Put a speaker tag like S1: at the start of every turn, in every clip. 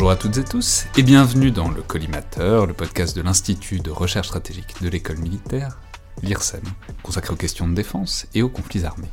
S1: Bonjour à toutes et tous et bienvenue dans le Collimateur, le podcast de l'Institut de recherche stratégique de l'école militaire, l'IRSEM, consacré aux questions de défense et aux conflits armés.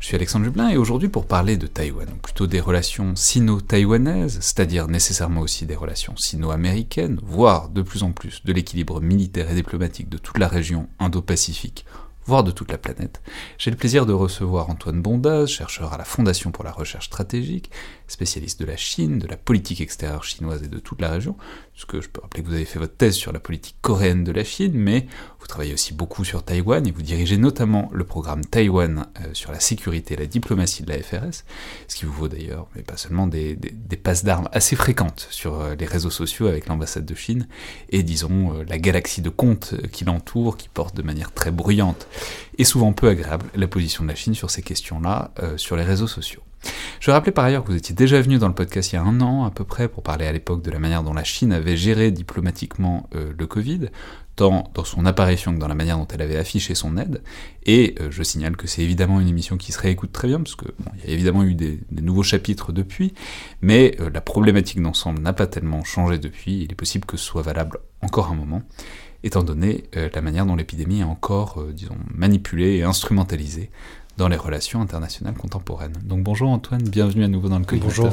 S1: Je suis Alexandre Jublin et aujourd'hui pour parler de Taïwan, ou plutôt des relations sino-taïwanaises, c'est-à-dire nécessairement aussi des relations sino-américaines, voire de plus en plus de l'équilibre militaire et diplomatique de toute la région Indo-Pacifique voire de toute la planète. J'ai le plaisir de recevoir Antoine Bondaz, chercheur à la Fondation pour la recherche stratégique, spécialiste de la Chine, de la politique extérieure chinoise et de toute la région, puisque je peux rappeler que vous avez fait votre thèse sur la politique coréenne de la Chine, mais vous travaillez aussi beaucoup sur Taïwan et vous dirigez notamment le programme Taïwan euh, sur la sécurité et la diplomatie de la FRS, ce qui vous vaut d'ailleurs, mais pas seulement, des, passes d'armes assez fréquentes sur euh, les réseaux sociaux avec l'ambassade de Chine et disons euh, la galaxie de comptes qui l'entoure, qui porte de manière très bruyante et souvent peu agréable la position de la Chine sur ces questions-là sur les réseaux sociaux. Je rappeler par ailleurs que vous étiez déjà venu dans le podcast il y a un an à peu près pour parler à l'époque de la manière dont la Chine avait géré diplomatiquement euh, le Covid, tant dans son apparition que dans la manière dont elle avait affiché son aide. Et euh, je signale que c'est évidemment une émission qui se réécoute très bien, parce que bon, il y a évidemment eu des, nouveaux chapitres depuis, mais euh, la problématique d'ensemble n'a pas tellement changé depuis. Il est possible que ce soit valable encore un moment étant donné la manière dont l'épidémie est encore, disons, manipulée et instrumentalisée dans les relations internationales contemporaines. Donc bonjour Antoine, bienvenue à nouveau dans le
S2: Bonjour.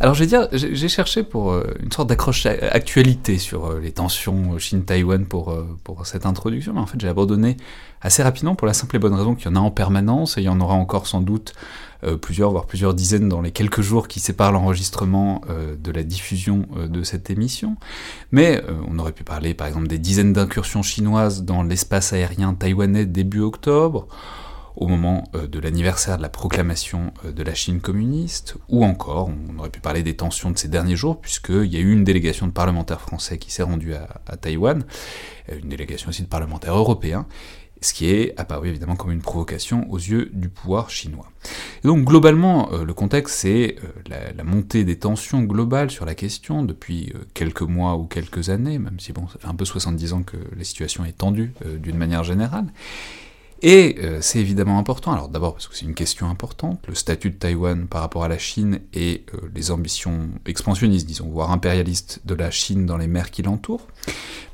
S1: Alors je vais dire, j'ai cherché pour euh, une sorte d'accroche actualité sur euh, les tensions Chine-Taïwan pour, euh, pour cette introduction, mais en fait j'ai abandonné assez rapidement pour la simple et bonne raison qu'il y en a en permanence, et il y en aura encore sans doute plusieurs, voire plusieurs dizaines dans les quelques jours qui séparent l'enregistrement de la diffusion de cette émission. Mais on aurait pu parler par exemple des dizaines d'incursions chinoises dans l'espace aérien taïwanais début octobre, au moment euh, de l'anniversaire de la proclamation euh, de la Chine communiste, ou encore, on aurait pu parler des tensions de ces derniers jours, puisqu'il y a eu une délégation de parlementaires français qui s'est rendue à, Taïwan, euh, une délégation aussi de parlementaires européens, ce qui est apparu évidemment comme une provocation aux yeux du pouvoir chinois. Donc globalement, le contexte c'est la, montée des tensions globales sur la question depuis quelques mois ou quelques années, même si bon, ça fait un peu 70 ans que la situation est tendue d'une manière générale. Et euh, c'est évidemment important, alors d'abord parce que c'est une question importante, le statut de Taïwan par rapport à la Chine et euh, les ambitions expansionnistes, disons, voire impérialistes de la Chine dans les mers qui l'entourent,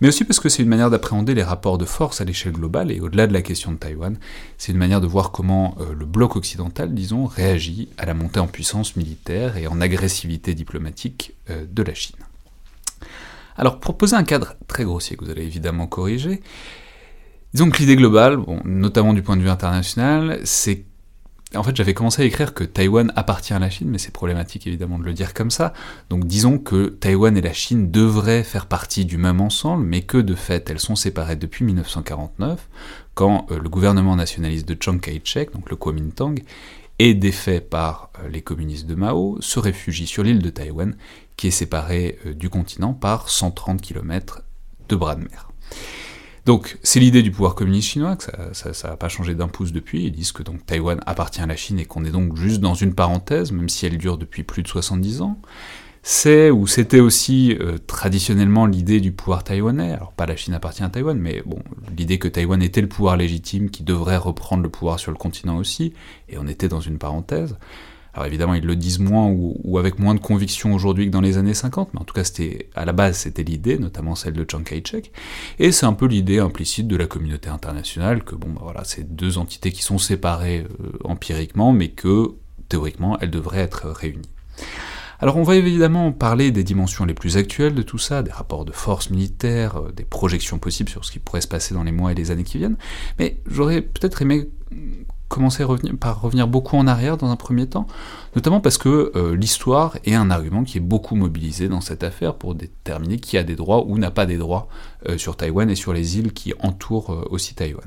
S1: mais aussi parce que c'est une manière d'appréhender les rapports de force à l'échelle globale, et au-delà de la question de Taïwan, c'est une manière de voir comment euh, le bloc occidental, disons, réagit à la montée en puissance militaire et en agressivité diplomatique de la Chine. Alors pour poser un cadre très grossier que vous allez évidemment corriger, Disons que l'idée globale, bon, notamment du point de vue international, c'est en fait, j'avais commencé à écrire que Taïwan appartient à la Chine, mais c'est problématique évidemment de le dire comme ça. Donc disons que Taïwan et la Chine devraient faire partie du même ensemble, mais que de fait elles sont séparées depuis 1949, quand euh, le gouvernement nationaliste de Chiang Kai-shek, donc le Kuomintang, est défait par euh, les communistes de Mao, se réfugie sur l'île de Taïwan, qui est séparée euh, du continent par 130 km de bras de mer. Donc c'est l'idée du pouvoir communiste chinois, que ça n'a pas changé d'un pouce depuis, ils disent que donc Taïwan appartient à la Chine et qu'on est donc juste dans une parenthèse, même si elle dure depuis plus de 70 ans. C'est, ou c'était aussi euh, traditionnellement l'idée du pouvoir taïwanais, alors pas la Chine appartient à Taïwan, mais bon, l'idée que Taïwan était le pouvoir légitime qui devrait reprendre le pouvoir sur le continent aussi, et on était dans une parenthèse. Alors évidemment, ils le disent moins ou, avec moins de conviction aujourd'hui que dans les années 50, mais en tout cas, c'était à la base, c'était l'idée, notamment celle de Chiang Kai-shek. Et c'est un peu l'idée implicite de la communauté internationale que bon, bah voilà, c'est deux entités qui sont séparées euh, empiriquement, mais que théoriquement, elles devraient être réunies. Alors on va évidemment parler des dimensions les plus actuelles de tout ça, des rapports de force militaires, euh, des projections possibles sur ce qui pourrait se passer dans les mois et les années qui viennent, mais j'aurais peut-être aimé commencer par revenir beaucoup en arrière dans un premier temps, notamment parce que euh, l'histoire est un argument qui est beaucoup mobilisé dans cette affaire pour déterminer qui a des droits ou n'a pas des droits euh, sur Taïwan et sur les îles qui entourent euh, aussi Taïwan.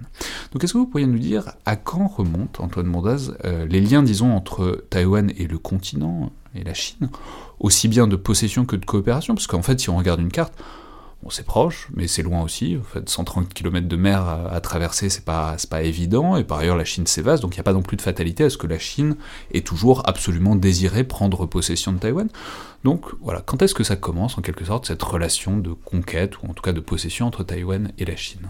S1: Donc est-ce que vous pourriez nous dire à quand remontent, Antoine Mondaz, les liens, disons, entre Taïwan et le continent et la Chine, aussi bien de possession que de coopération? Parce qu'en fait, si on regarde une carte, C'est proche, mais c'est loin aussi. En fait, 130 km de mer à, traverser, c'est pas, pas évident. Et par ailleurs, la Chine s'évase, donc il n'y a pas non plus de fatalité à ce que la Chine ait toujours absolument désiré prendre possession de Taïwan. Donc voilà, quand est-ce que ça commence, en quelque sorte, cette relation de conquête, ou en tout cas de possession entre Taïwan et la Chine?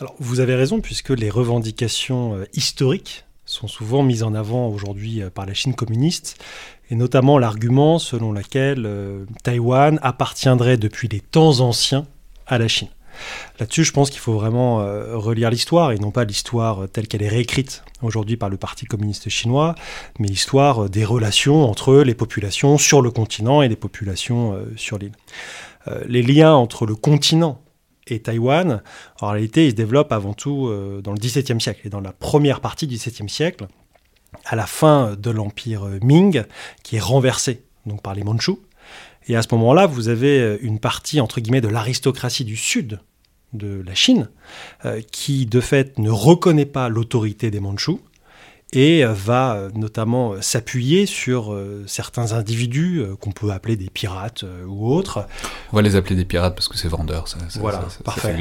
S2: Alors, vous avez raison, puisque les revendications euh, historiques sont souvent mises en avant aujourd'hui euh, par la Chine communiste, et notamment l'argument selon lequel euh, Taïwan appartiendrait depuis les temps anciens à la Chine. Là-dessus, je pense qu'il faut vraiment euh, relire l'histoire, et non pas l'histoire telle qu'elle est réécrite aujourd'hui par le Parti communiste chinois, mais l'histoire des relations entre les populations sur le continent et les populations sur l'île. les liens entre le continent et Taïwan, en réalité, ils se développent avant tout euh, dans le XVIIe siècle et dans la première partie du XVIIe siècle, à la fin de l'empire euh, Ming, qui est renversé donc par les Mandchous. Et à ce moment-là, vous avez euh, une partie entre guillemets de l'aristocratie du sud de la Chine, qui de fait ne reconnaît pas l'autorité des Mandchous et va euh, notamment euh, s'appuyer sur euh, certains individus qu'on peut appeler des pirates ou autres.
S1: On va les appeler des pirates parce que c'est vendeur, ça,
S2: voilà, parfait.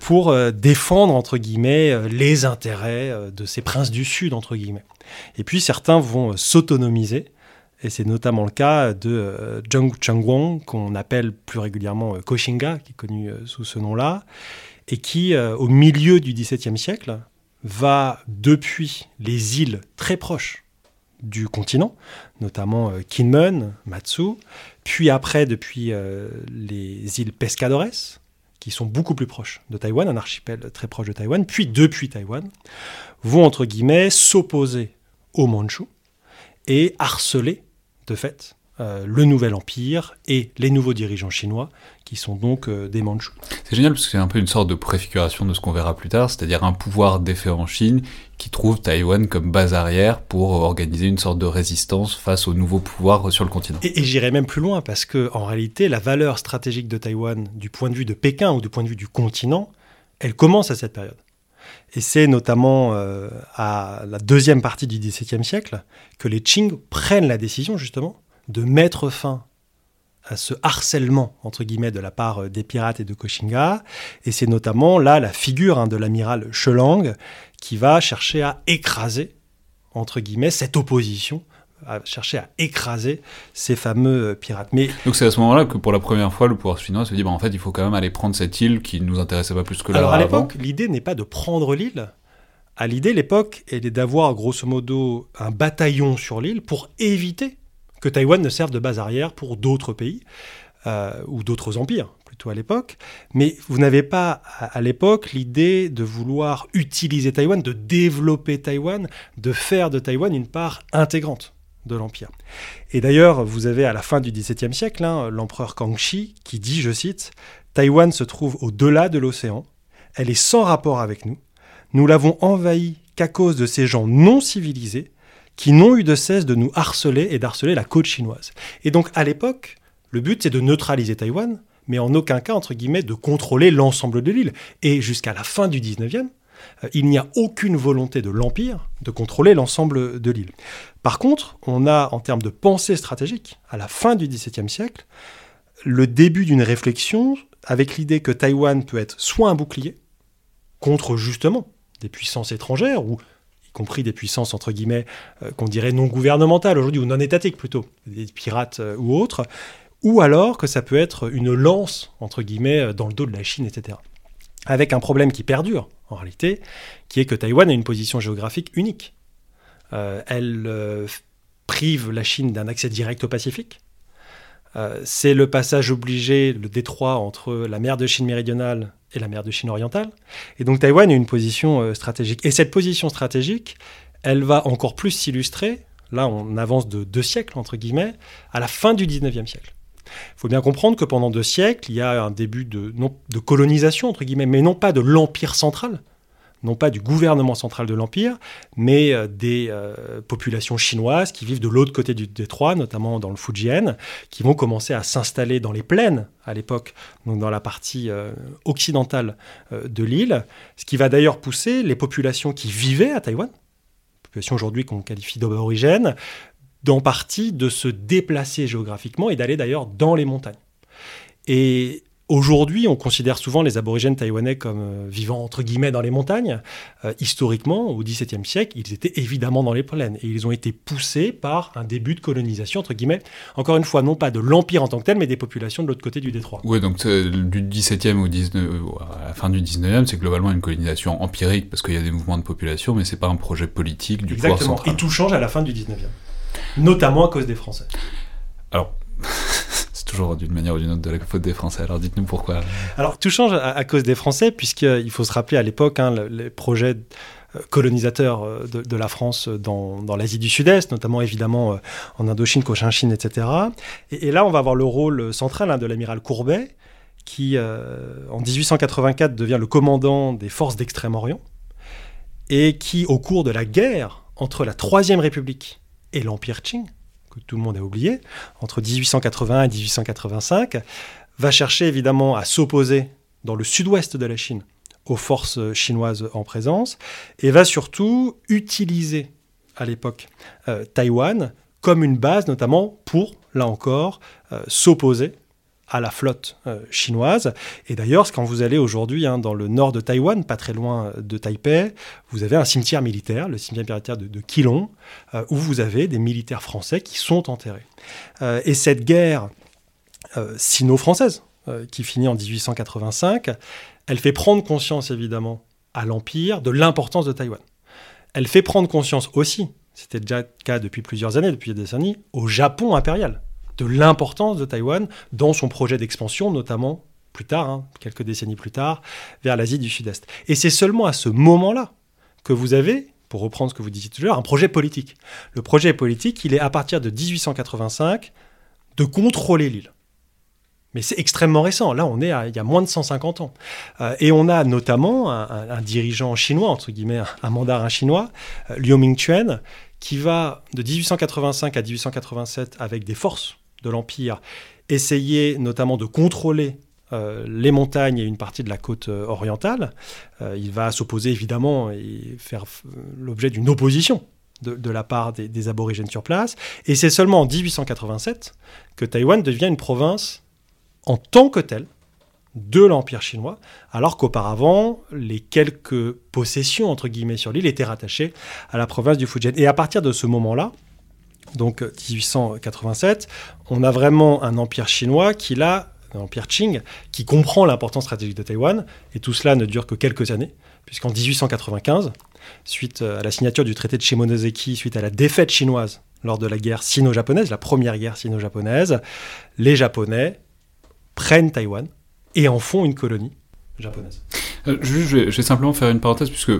S2: pour défendre entre guillemets les intérêts de ces princes du Sud entre guillemets. Et puis certains vont s'autonomiser. Et c'est notamment le cas de Zheng Chengguang, qu'on appelle plus régulièrement Koshinga, qui est connu sous ce nom-là, et qui, au milieu du XVIIe siècle, va depuis les îles très proches du continent, notamment euh, Kinmen, Matsu, puis après depuis euh, les îles Pescadores, qui sont beaucoup plus proches de Taïwan, un archipel très proche de Taïwan, puis depuis Taïwan, vont entre guillemets s'opposer aux Mandchous et harceler de fait euh, le nouvel empire et les nouveaux dirigeants chinois, qui sont donc euh, des Mandchous.
S1: C'est génial parce que c'est un peu une sorte de préfiguration de ce qu'on verra plus tard, c'est-à-dire un pouvoir défait en Chine qui trouve Taïwan comme base arrière pour organiser une sorte de résistance face au nouveau pouvoir sur le continent.
S2: Et, j'irai même plus loin parce que en réalité, la valeur stratégique de Taïwan, du point de vue de Pékin ou du point de vue du continent, elle commence à cette période. Et c'est notamment euh, à la deuxième partie du XVIIe siècle que les Qing prennent la décision justement de mettre fin à ce harcèlement entre guillemets de la part euh, des pirates et de Koshinga et c'est notamment là la figure hein, de l'amiral Chelang qui va chercher à écraser entre guillemets cette opposition à chercher à écraser ces fameux euh, pirates.
S1: Mais donc c'est à ce moment-là que pour la première fois le pouvoir chinois se dit bah, en fait il faut quand même aller prendre cette île qui ne nous intéressait pas plus que là.
S2: Alors à l'époque l'idée n'est pas de prendre l'île. À l'idée l'époque elle est d'avoir grosso modo un bataillon sur l'île pour éviter que Taïwan ne serve de base arrière pour d'autres pays euh, ou d'autres empires plutôt à l'époque. Mais vous n'avez pas à, l'époque l'idée de vouloir utiliser Taïwan, de développer Taïwan, de faire de Taïwan une part intégrante de l'empire. Et d'ailleurs, vous avez à la fin du XVIIe siècle hein, l'empereur Kangxi qui dit, je cite, Taïwan se trouve au-delà de l'océan, elle est sans rapport avec nous, nous l'avons envahie qu'à cause de ces gens non civilisés qui n'ont eu de cesse de nous harceler et d'harceler la côte chinoise. Et donc à l'époque, le but c'est de neutraliser Taïwan, mais en aucun cas, entre guillemets, de contrôler l'ensemble de l'île. Et jusqu'à la fin du 19e, euh, il n'y a aucune volonté de l'Empire de contrôler l'ensemble de l'île. Par contre, on a, en termes de pensée stratégique, à la fin du XVIIe siècle, le début d'une réflexion avec l'idée que Taïwan peut être soit un bouclier contre justement des puissances étrangères ou compris des puissances entre guillemets euh, qu'on dirait non gouvernementales aujourd'hui ou non étatiques plutôt, des pirates euh, ou autres, ou alors que ça peut être une lance entre guillemets euh, dans le dos de la Chine, etc. Avec un problème qui perdure en réalité, qui est que Taïwan a une position géographique unique. elle prive la Chine d'un accès direct au Pacifique. C'est le passage obligé, le détroit entre la mer de Chine méridionale et la mer de Chine orientale. Et donc Taïwan a une position euh, stratégique. Et cette position stratégique, elle va encore plus s'illustrer, là on avance de deux siècles, entre guillemets, à la fin du 19e siècle. Il faut bien comprendre que pendant deux siècles, il y a un début de, de colonisation, entre guillemets, mais non pas de l'Empire central, non pas du gouvernement central de l'Empire, mais euh, des euh, populations chinoises qui vivent de l'autre côté du détroit, notamment dans le Fujian, qui vont commencer à s'installer dans les plaines à l'époque, donc dans la partie euh, occidentale de l'île, ce qui va d'ailleurs pousser les populations qui vivaient à Taïwan, populations aujourd'hui qu'on qualifie d'aborigènes, d'en partie de se déplacer géographiquement et d'aller d'ailleurs dans les montagnes. Et Aujourd'hui, on considère souvent les aborigènes taïwanais comme euh, vivant entre guillemets dans les montagnes. Euh, historiquement, au XVIIe siècle, ils étaient évidemment dans les plaines et ils ont été poussés par un début de colonisation entre guillemets. Encore une fois, non pas de l'empire en tant que tel, mais des populations de l'autre côté du détroit.
S1: Oui, donc du XVIIe au 19, à la fin du XIXe, c'est globalement une colonisation empirique parce qu'il y a des mouvements de population, mais c'est pas un projet politique du
S2: Exactement.
S1: pouvoir central.
S2: Et tout change à la fin du XIXe, notamment à cause des Français.
S1: Alors toujours d'une manière ou d'une autre de la faute des Français. Alors dites-nous pourquoi.
S2: Alors tout change à, cause des Français, puisqu'il faut se rappeler à l'époque hein, les projets euh, colonisateurs euh, de, la France dans, l'Asie du Sud-Est, notamment évidemment euh, en Indochine, Cochinchine, etc. Et, là, on va avoir le rôle central hein, de l'amiral Courbet, qui en 1884 devient le commandant des forces d'Extrême-Orient, et qui, au cours de la guerre entre la Troisième République et l'Empire Qing, que tout le monde a oublié, entre 1881 et 1885, va chercher évidemment à s'opposer dans le sud-ouest de la Chine aux forces chinoises en présence, et va surtout utiliser à l'époque euh, Taïwan comme une base notamment pour, là encore, euh, s'opposer à la flotte euh, chinoise. Et d'ailleurs, quand vous allez aujourd'hui hein, dans le nord de Taïwan, pas très loin de Taipei, vous avez un cimetière militaire, le cimetière militaire de, de euh, où vous avez des militaires français qui sont enterrés. Euh, et cette guerre sino-française, qui finit en 1885, elle fait prendre conscience évidemment à l'Empire de l'importance de Taïwan. Elle fait prendre conscience aussi, c'était déjà le cas depuis plusieurs années, depuis des décennies, au Japon impérial de l'importance de Taïwan dans son projet d'expansion, notamment plus tard, hein, quelques décennies plus tard, vers l'Asie du Sud-Est. Et c'est seulement à ce moment-là que vous avez, pour reprendre ce que vous disiez tout à l'heure, un projet politique. Le projet politique, il est à partir de 1885 de contrôler l'île. Mais c'est extrêmement récent. Là, on est à, il y a moins de 150 ans. Euh, et on a notamment un, dirigeant chinois, entre guillemets, un, mandarin chinois, euh, Liu Mingchuan, qui va de 1885 à 1887 avec des forces de l'Empire essayer notamment de contrôler euh, les montagnes et une partie de la côte euh, orientale. Euh, il va s'opposer évidemment et faire l'objet d'une opposition de, la part des, des, aborigènes sur place. Et c'est seulement en 1887 que Taïwan devient une province en tant que telle de l'Empire chinois, alors qu'auparavant, les quelques possessions, entre guillemets, sur l'île étaient rattachées à la province du Fujian. Et à partir de ce moment-là, donc 1887, on a vraiment un empire chinois qui l'a, un empire Qing, qui comprend l'importance stratégique de Taïwan, et tout cela ne dure que quelques années, puisqu'en 1895, suite à la signature du traité de Shimonoseki, suite à la défaite chinoise lors de la guerre sino-japonaise, la première guerre sino-japonaise, les Japonais prennent Taïwan et en font une colonie japonaise.
S1: Euh, je, vais, simplement faire une parenthèse, puisque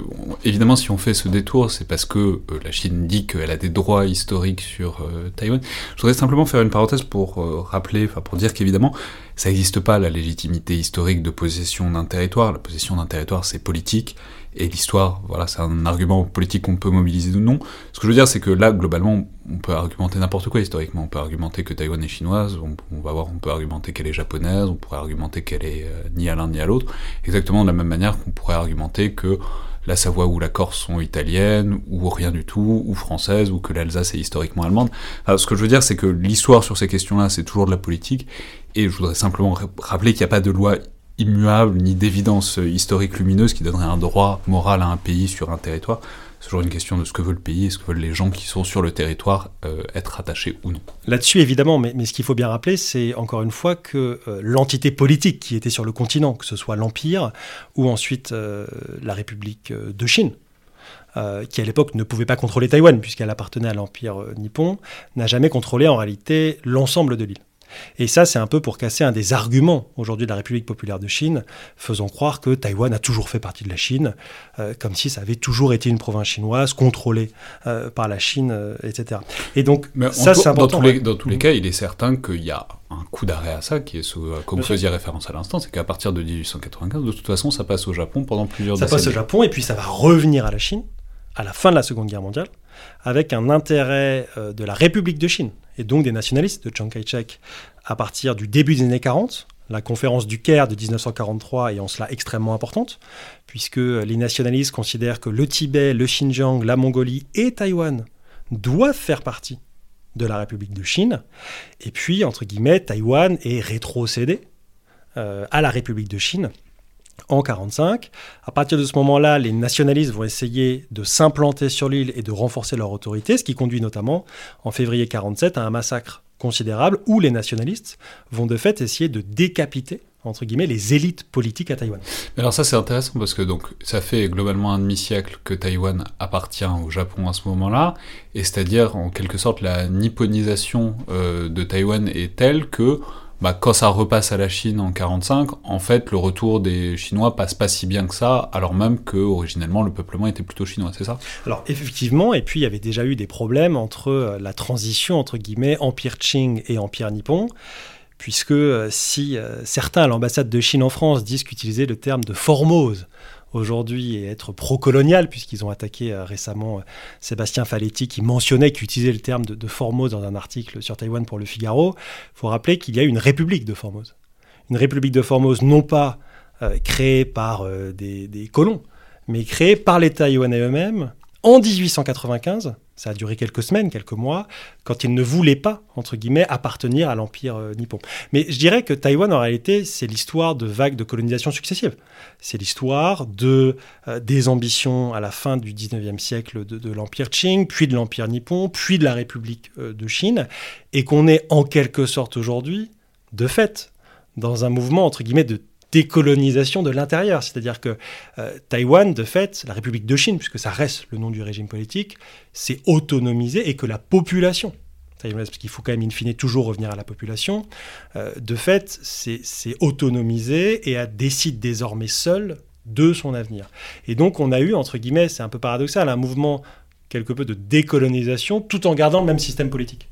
S1: évidemment, si on fait ce détour, c'est parce que euh, la Chine dit qu'elle a des droits historiques sur euh, Taïwan. Je voudrais simplement faire une parenthèse pour rappeler, enfin pour dire qu'évidemment, ça n'existe pas la légitimité historique de possession d'un territoire. La possession d'un territoire, c'est politique. Et l'histoire, voilà, c'est un argument politique qu'on peut mobiliser ou non. Ce que je veux dire, c'est que là, globalement, on peut argumenter n'importe quoi historiquement. On peut argumenter que Taïwan est chinoise, on, va voir, on peut argumenter qu'elle est japonaise, on pourrait argumenter qu'elle est euh, ni à l'un ni à l'autre, exactement de la même manière qu'on pourrait argumenter que la Savoie ou la Corse sont italiennes, ou rien du tout, ou françaises, ou que l'Alsace est historiquement allemande. ce que je veux dire, c'est que l'histoire sur ces questions-là, c'est toujours de la politique, et je voudrais simplement rappeler qu'il n'y a pas de loi immuable ni d'évidence historique lumineuse qui donnerait un droit moral à un pays sur un territoire. C'est toujours une question de ce que veut le pays et ce que veulent les gens qui sont sur le territoire euh, être attachés ou non.
S2: Là-dessus, évidemment, mais, ce qu'il faut bien rappeler, c'est encore une fois que euh, l'entité politique qui était sur le continent, que ce soit l'Empire ou ensuite euh, la République de Chine, qui à l'époque ne pouvait pas contrôler Taïwan puisqu'elle appartenait à l'empire nippon, n'a jamais contrôlé en réalité l'ensemble de l'île. Et ça, c'est un peu pour casser un des arguments aujourd'hui de la République populaire de Chine, faisant croire que Taïwan a toujours fait partie de la Chine, euh, comme si ça avait toujours été une province chinoise contrôlée euh, par la Chine, euh, etc. Et donc,
S1: Mais
S2: ça, c'est important.
S1: Dans tous les, dans tous les
S2: Mhm.
S1: cas, il est certain qu'il y a un coup d'arrêt à ça, qui est, sous, comme vous faisiez référence à l'instant, c'est qu'à partir de 1895, de toute façon, ça passe au Japon pendant plusieurs
S2: Ça passe au
S1: décennies.
S2: Japon et puis ça va revenir à la Chine à la fin de la Seconde Guerre mondiale avec un intérêt euh, de la République de Chine et donc des nationalistes de Chiang Kai-shek à partir du début des années 40. La conférence du Caire de 1943 est en cela extrêmement importante, puisque les nationalistes considèrent que le Tibet, le Xinjiang, la Mongolie et Taïwan doivent faire partie de la République de Chine. Et puis, entre guillemets, Taïwan est rétrocédé euh, à la République de Chine en 45. À partir de ce moment-là, les nationalistes vont essayer de s'implanter sur l'île et de renforcer leur autorité, ce qui conduit notamment en février 47 à un massacre considérable où les nationalistes vont de fait essayer de décapiter entre guillemets les élites politiques à Taïwan.
S1: Alors ça c'est intéressant parce que donc ça fait globalement un demi-siècle que Taïwan appartient au Japon à ce moment-là, et c'est-à-dire en quelque sorte la nipponisation euh, de Taïwan est telle que bah, quand ça repasse à la Chine en 45, en fait le retour des Chinois passe pas si bien que ça, alors même que originellement le peuplement était plutôt chinois, c'est ça?
S2: Alors effectivement, et puis il y avait déjà eu des problèmes entre euh, la transition entre guillemets Empire Qing et Empire Nippon, puisque euh, si euh, certains à l'ambassade de Chine en France disent qu'utiliser le terme de Formose aujourd'hui et être pro-colonial, puisqu'ils ont attaqué euh, récemment euh, Sébastien Faletti qui mentionnait qu'utiliser le terme de, de Formose dans un article sur Taïwan pour le Figaro, il faut rappeler qu'il y a une république de Formose. Une république de Formose non pas euh, créée par des, des colons, mais créée par les Taïwanais eux-mêmes en 1895. Ça a duré quelques semaines, quelques mois, quand ils ne voulaient pas, entre guillemets, appartenir à l'Empire euh, nippon. Mais je dirais que Taïwan, en réalité, c'est l'histoire de vagues de colonisation successives. C'est l'histoire de, euh, des ambitions à la fin du 19e siècle de, de l'Empire Qing, puis de l'Empire nippon, puis de la République euh, de Chine, et qu'on est en quelque sorte aujourd'hui, de fait, dans un mouvement, entre guillemets, de décolonisation de l'intérieur. C'est-à-dire que euh, Taïwan, de fait, la République de Chine, puisque ça reste le nom du régime politique, s'est autonomisé et que la population, parce qu'il faut quand même in fine toujours revenir à la population, euh, de fait, s'est autonomisée et a décide désormais seule de son avenir. Et donc on a eu, entre guillemets, c'est un peu paradoxal, un mouvement quelque peu de décolonisation tout en gardant le même système politique.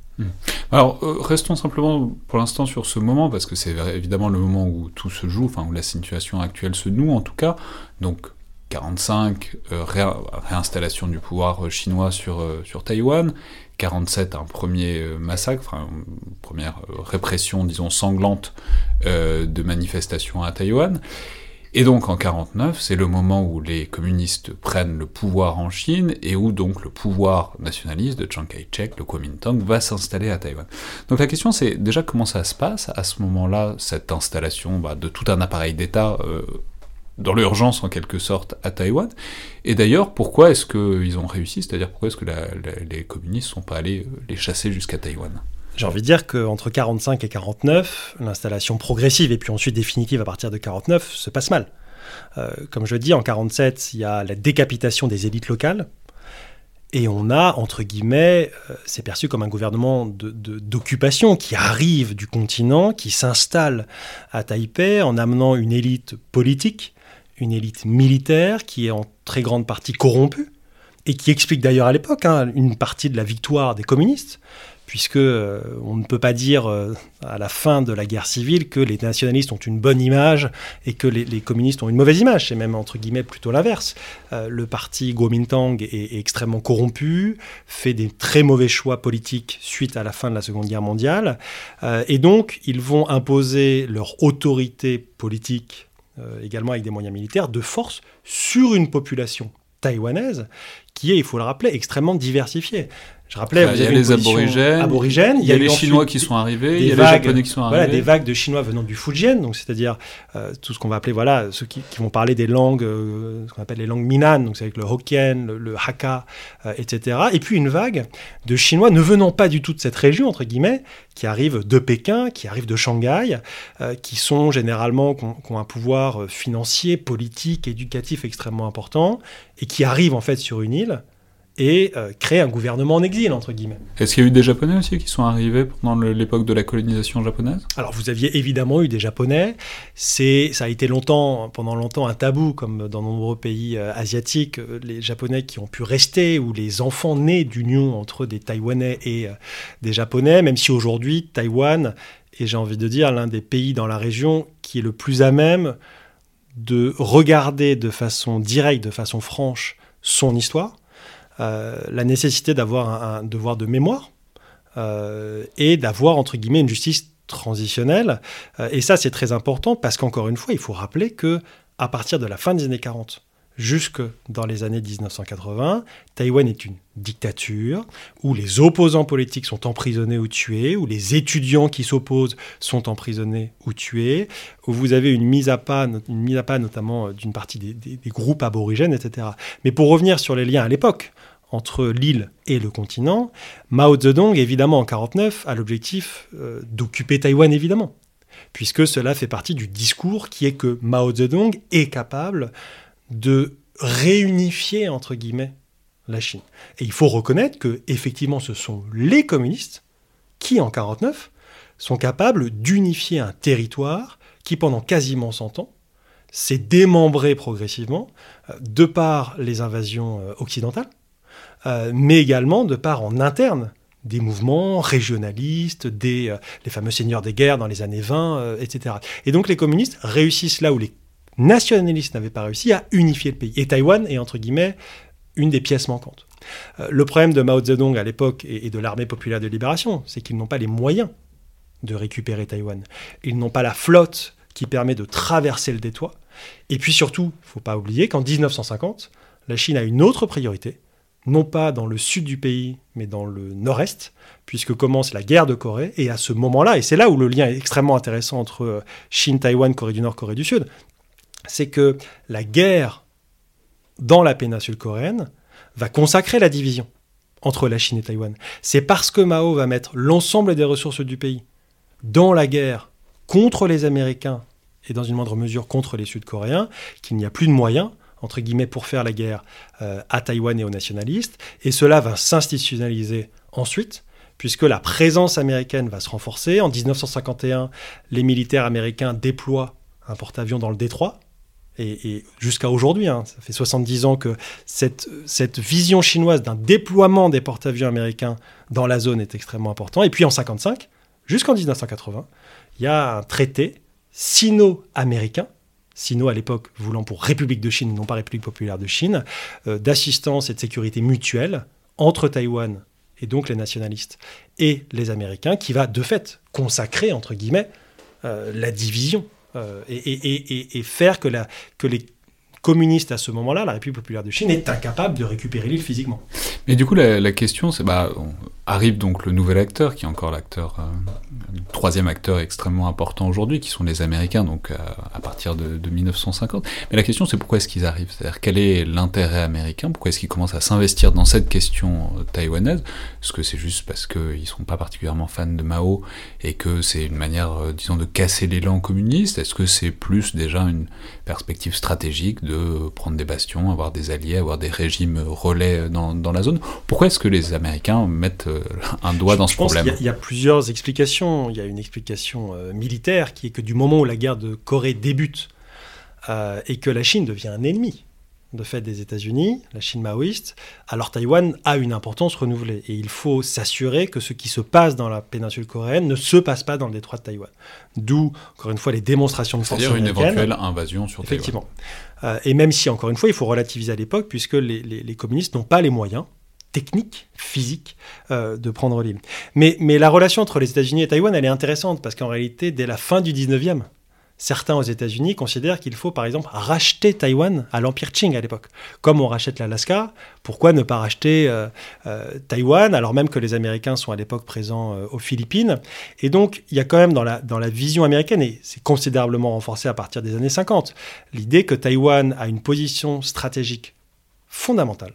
S1: Alors, euh, restons simplement pour l'instant sur ce moment, parce que c'est évidemment le moment où tout se joue, enfin où la situation actuelle se noue en tout cas. Donc, 45, euh, réinstallation du pouvoir euh, chinois sur, euh, sur Taïwan. 47, un premier massacre, enfin, une première répression, disons, sanglante de manifestations à Taïwan. Et donc en 49, c'est le moment où les communistes prennent le pouvoir en Chine et où donc le pouvoir nationaliste de Chiang Kai-shek, le Kuomintang, va s'installer à Taïwan. Donc la question c'est déjà comment ça se passe à ce moment-là, cette installation bah, de tout un appareil d'État euh, dans l'urgence en quelque sorte à Taïwan. Et d'ailleurs, pourquoi est-ce qu'ils ont réussi? C'est-à-dire pourquoi est-ce que les communistes sont pas allés euh, les chasser jusqu'à Taïwan?
S2: J'ai envie de dire qu'entre 45 et 49, l'installation progressive et puis ensuite définitive à partir de 49 se passe mal. Euh, comme je dis, en 47, il y a la décapitation des élites locales. Et on a, entre guillemets, euh, c'est perçu comme un gouvernement d'occupation qui arrive du continent, qui s'installe à Taipei en amenant une élite politique, une élite militaire qui est en très grande partie corrompue et qui explique d'ailleurs à l'époque hein, une partie de la victoire des communistes puisque euh, on ne peut pas dire euh, à la fin de la guerre civile que les nationalistes ont une bonne image et que les, communistes ont une mauvaise image. C'est même entre guillemets plutôt l'inverse. Euh, le parti Kuomintang est, extrêmement corrompu, fait des très mauvais choix politiques suite à la fin de la Seconde Guerre mondiale, et donc ils vont imposer leur autorité politique, également avec des moyens militaires, de force sur une population taïwanaise qui est, il faut le rappeler, extrêmement diversifiée. Je rappelais,
S1: il y a les aborigènes, il y a, les Chinois qui sont arrivés, il y a les Japonais qui sont arrivés.
S2: Voilà, des vagues de Chinois venant du Fujian, donc c'est-à-dire euh, tout ce qu'on va appeler voilà ceux qui, vont parler des langues, euh, ce qu'on appelle les langues Minan, donc c'est avec le Hokkien, le, Hakka, euh, etc. Et puis une vague de Chinois ne venant pas du tout de cette région entre guillemets, qui arrivent de Pékin, qui arrivent de Shanghai, qui sont généralement qui ont, un pouvoir financier, politique, éducatif extrêmement important, et qui arrivent en fait sur une île et euh, créer un gouvernement en exil, entre guillemets.
S1: Est-ce qu'il y a eu des Japonais aussi qui sont arrivés pendant l'époque de la colonisation japonaise?
S2: Alors vous aviez évidemment eu des Japonais. C'est, ça a été longtemps, pendant longtemps un tabou, comme dans de nombreux pays euh, asiatiques, euh, les Japonais qui ont pu rester ou les enfants nés d'union entre des Taïwanais et des Japonais, même si aujourd'hui Taïwan est, j'ai envie de dire, l'un des pays dans la région qui est le plus à même de regarder de façon directe, de façon franche, son histoire euh, la nécessité d'avoir un, devoir de mémoire euh, et d'avoir, entre guillemets, une justice transitionnelle. Euh, et ça, c'est très important parce qu'encore une fois, il faut rappeler que à partir de la fin des années 40, jusque dans les années 1980, Taïwan est une dictature où les opposants politiques sont emprisonnés ou tués, où les étudiants qui s'opposent sont emprisonnés ou tués, où vous avez une mise à pas, une mise à pas notamment d'une partie des, groupes aborigènes, etc. Mais pour revenir sur les liens à l'époque, entre l'île et le continent, Mao Zedong, évidemment, en 1949, a l'objectif euh, d'occuper Taïwan, évidemment, puisque cela fait partie du discours qui est que Mao Zedong est capable de réunifier, entre guillemets, la Chine. Et il faut reconnaître que, effectivement, ce sont les communistes qui, en 1949, sont capables d'unifier un territoire qui, pendant quasiment 100 ans, s'est démembré progressivement euh, de par les invasions euh, occidentales, euh, mais également de part en interne des mouvements régionalistes, des, euh, les fameux seigneurs des guerres dans les années 20, euh, etc. Et donc les communistes réussissent là où les nationalistes n'avaient pas réussi à unifier le pays. Et Taïwan est, entre guillemets, une des pièces manquantes. le problème de Mao Zedong à l'époque et, de l'armée populaire de libération, c'est qu'ils n'ont pas les moyens de récupérer Taïwan. Ils n'ont pas la flotte qui permet de traverser le détroit. Et puis surtout, il ne faut pas oublier qu'en 1950, la Chine a une autre priorité, non pas dans le sud du pays, mais dans le nord-est, puisque commence la guerre de Corée. Et à ce moment-là, et c'est là où le lien est extrêmement intéressant entre euh, Chine, Taïwan, Corée du Nord, Corée du Sud, c'est que la guerre dans la péninsule coréenne va consacrer la division entre la Chine et Taïwan. C'est parce que Mao va mettre l'ensemble des ressources du pays dans la guerre contre les Américains et dans une moindre mesure contre les Sud-Coréens qu'il n'y a plus de moyens entre guillemets, pour faire la guerre euh, à Taïwan et aux nationalistes. Et cela va s'institutionnaliser ensuite, puisque la présence américaine va se renforcer. En 1951, les militaires américains déploient un porte-avions dans le détroit. Et, jusqu'à aujourd'hui, hein, ça fait 70 ans que cette, vision chinoise d'un déploiement des porte-avions américains dans la zone est extrêmement importante. Et puis en 55, jusqu'en 1980, il y a un traité sino-américain Sino à l'époque voulant pour République de Chine, non pas République populaire de Chine, euh, d'assistance et de sécurité mutuelle entre Taïwan et donc les nationalistes et les Américains, qui va de fait consacrer, entre guillemets, euh, la division euh, et, faire que, la, les communistes à ce moment-là, la République populaire de Chine, est incapable de récupérer l'île physiquement.
S1: Mais du coup, la, question, c'est, bah, arrive donc le nouvel acteur, qui est encore l'acteur troisième acteur extrêmement important aujourd'hui, qui sont les Américains, donc à, partir de, 1950. Mais la question, c'est pourquoi est-ce qu'ils arrivent? C'est-à-dire, quel est l'intérêt américain? Pourquoi est-ce qu'ils commencent à s'investir dans cette question euh, taïwanaise? Est-ce que c'est juste parce qu'ils ne sont pas particulièrement fans de Mao et que c'est une manière, euh, disons, de casser l'élan communiste? Est-ce que c'est plus déjà une perspective stratégique de prendre des bastions, avoir des alliés, avoir des régimes relais dans, dans la zone? Pourquoi est-ce que les Américains mettent euh, un doigt dans ce problème
S2: Il y, a plusieurs explications. Il y a une explication euh, militaire qui est que du moment où la guerre de Corée débute euh, et que la Chine devient un ennemi de fait des États-Unis, la Chine maoïste, alors Taïwan a une importance renouvelée. Et il faut s'assurer que ce qui se passe dans la péninsule coréenne ne se passe pas dans le détroit de Taïwan. D'où, encore une fois, les démonstrations de force
S1: C'est-à-dire une éventuelle invasion sur
S2: Effectivement. Euh, et même si, encore une fois, il faut relativiser à l'époque, puisque les communistes n'ont pas les moyens technique, physique, euh, de prendre l'île. Mais, mais la relation entre les États-Unis et Taïwan, elle est intéressante parce qu'en réalité, dès la fin du 19e, Certains aux États-Unis considèrent qu'il faut par exemple racheter Taïwan à l'Empire Qing à l'époque. Comme on rachète l'Alaska, pourquoi ne pas racheter euh, euh, Taïwan alors même que les Américains sont à l'époque présents aux Philippines? Et donc il y a quand même dans la, dans la vision américaine, et c'est considérablement renforcé à partir des années 50, l'idée que Taïwan a une position stratégique fondamentale,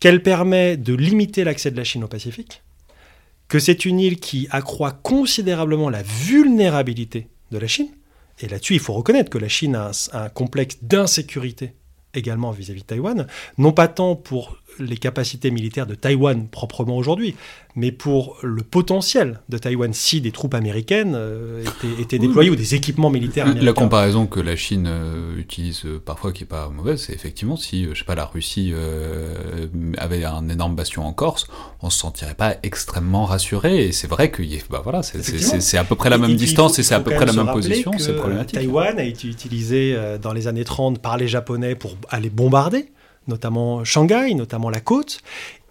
S2: qu'elle permet de limiter l'accès de la Chine au Pacifique, que c'est une île qui accroît considérablement la vulnérabilité de la Chine. Et là-dessus, il faut reconnaître que la Chine a un, complexe d'insécurité également vis-à-vis -vis de Taïwan, non pas tant pour les capacités militaires de Taïwan proprement aujourd'hui, mais pour le potentiel de Taïwan si des troupes américaines euh, étaient, déployées ou des équipements militaires américains.
S1: La comparaison que la Chine euh, utilise euh, parfois, qui n'est pas mauvaise, c'est effectivement si, je sais pas, la Russie avait un énorme bastion en Corse, on ne se sentirait pas extrêmement rassuré. Et c'est vrai que bah voilà, c'est à peu près la même distance et c'est à peu près la même position, c'est problématique.
S2: Taïwan a été utilisé dans les années 30 par les Japonais pour aller bombarder notamment Shanghai, notamment la côte.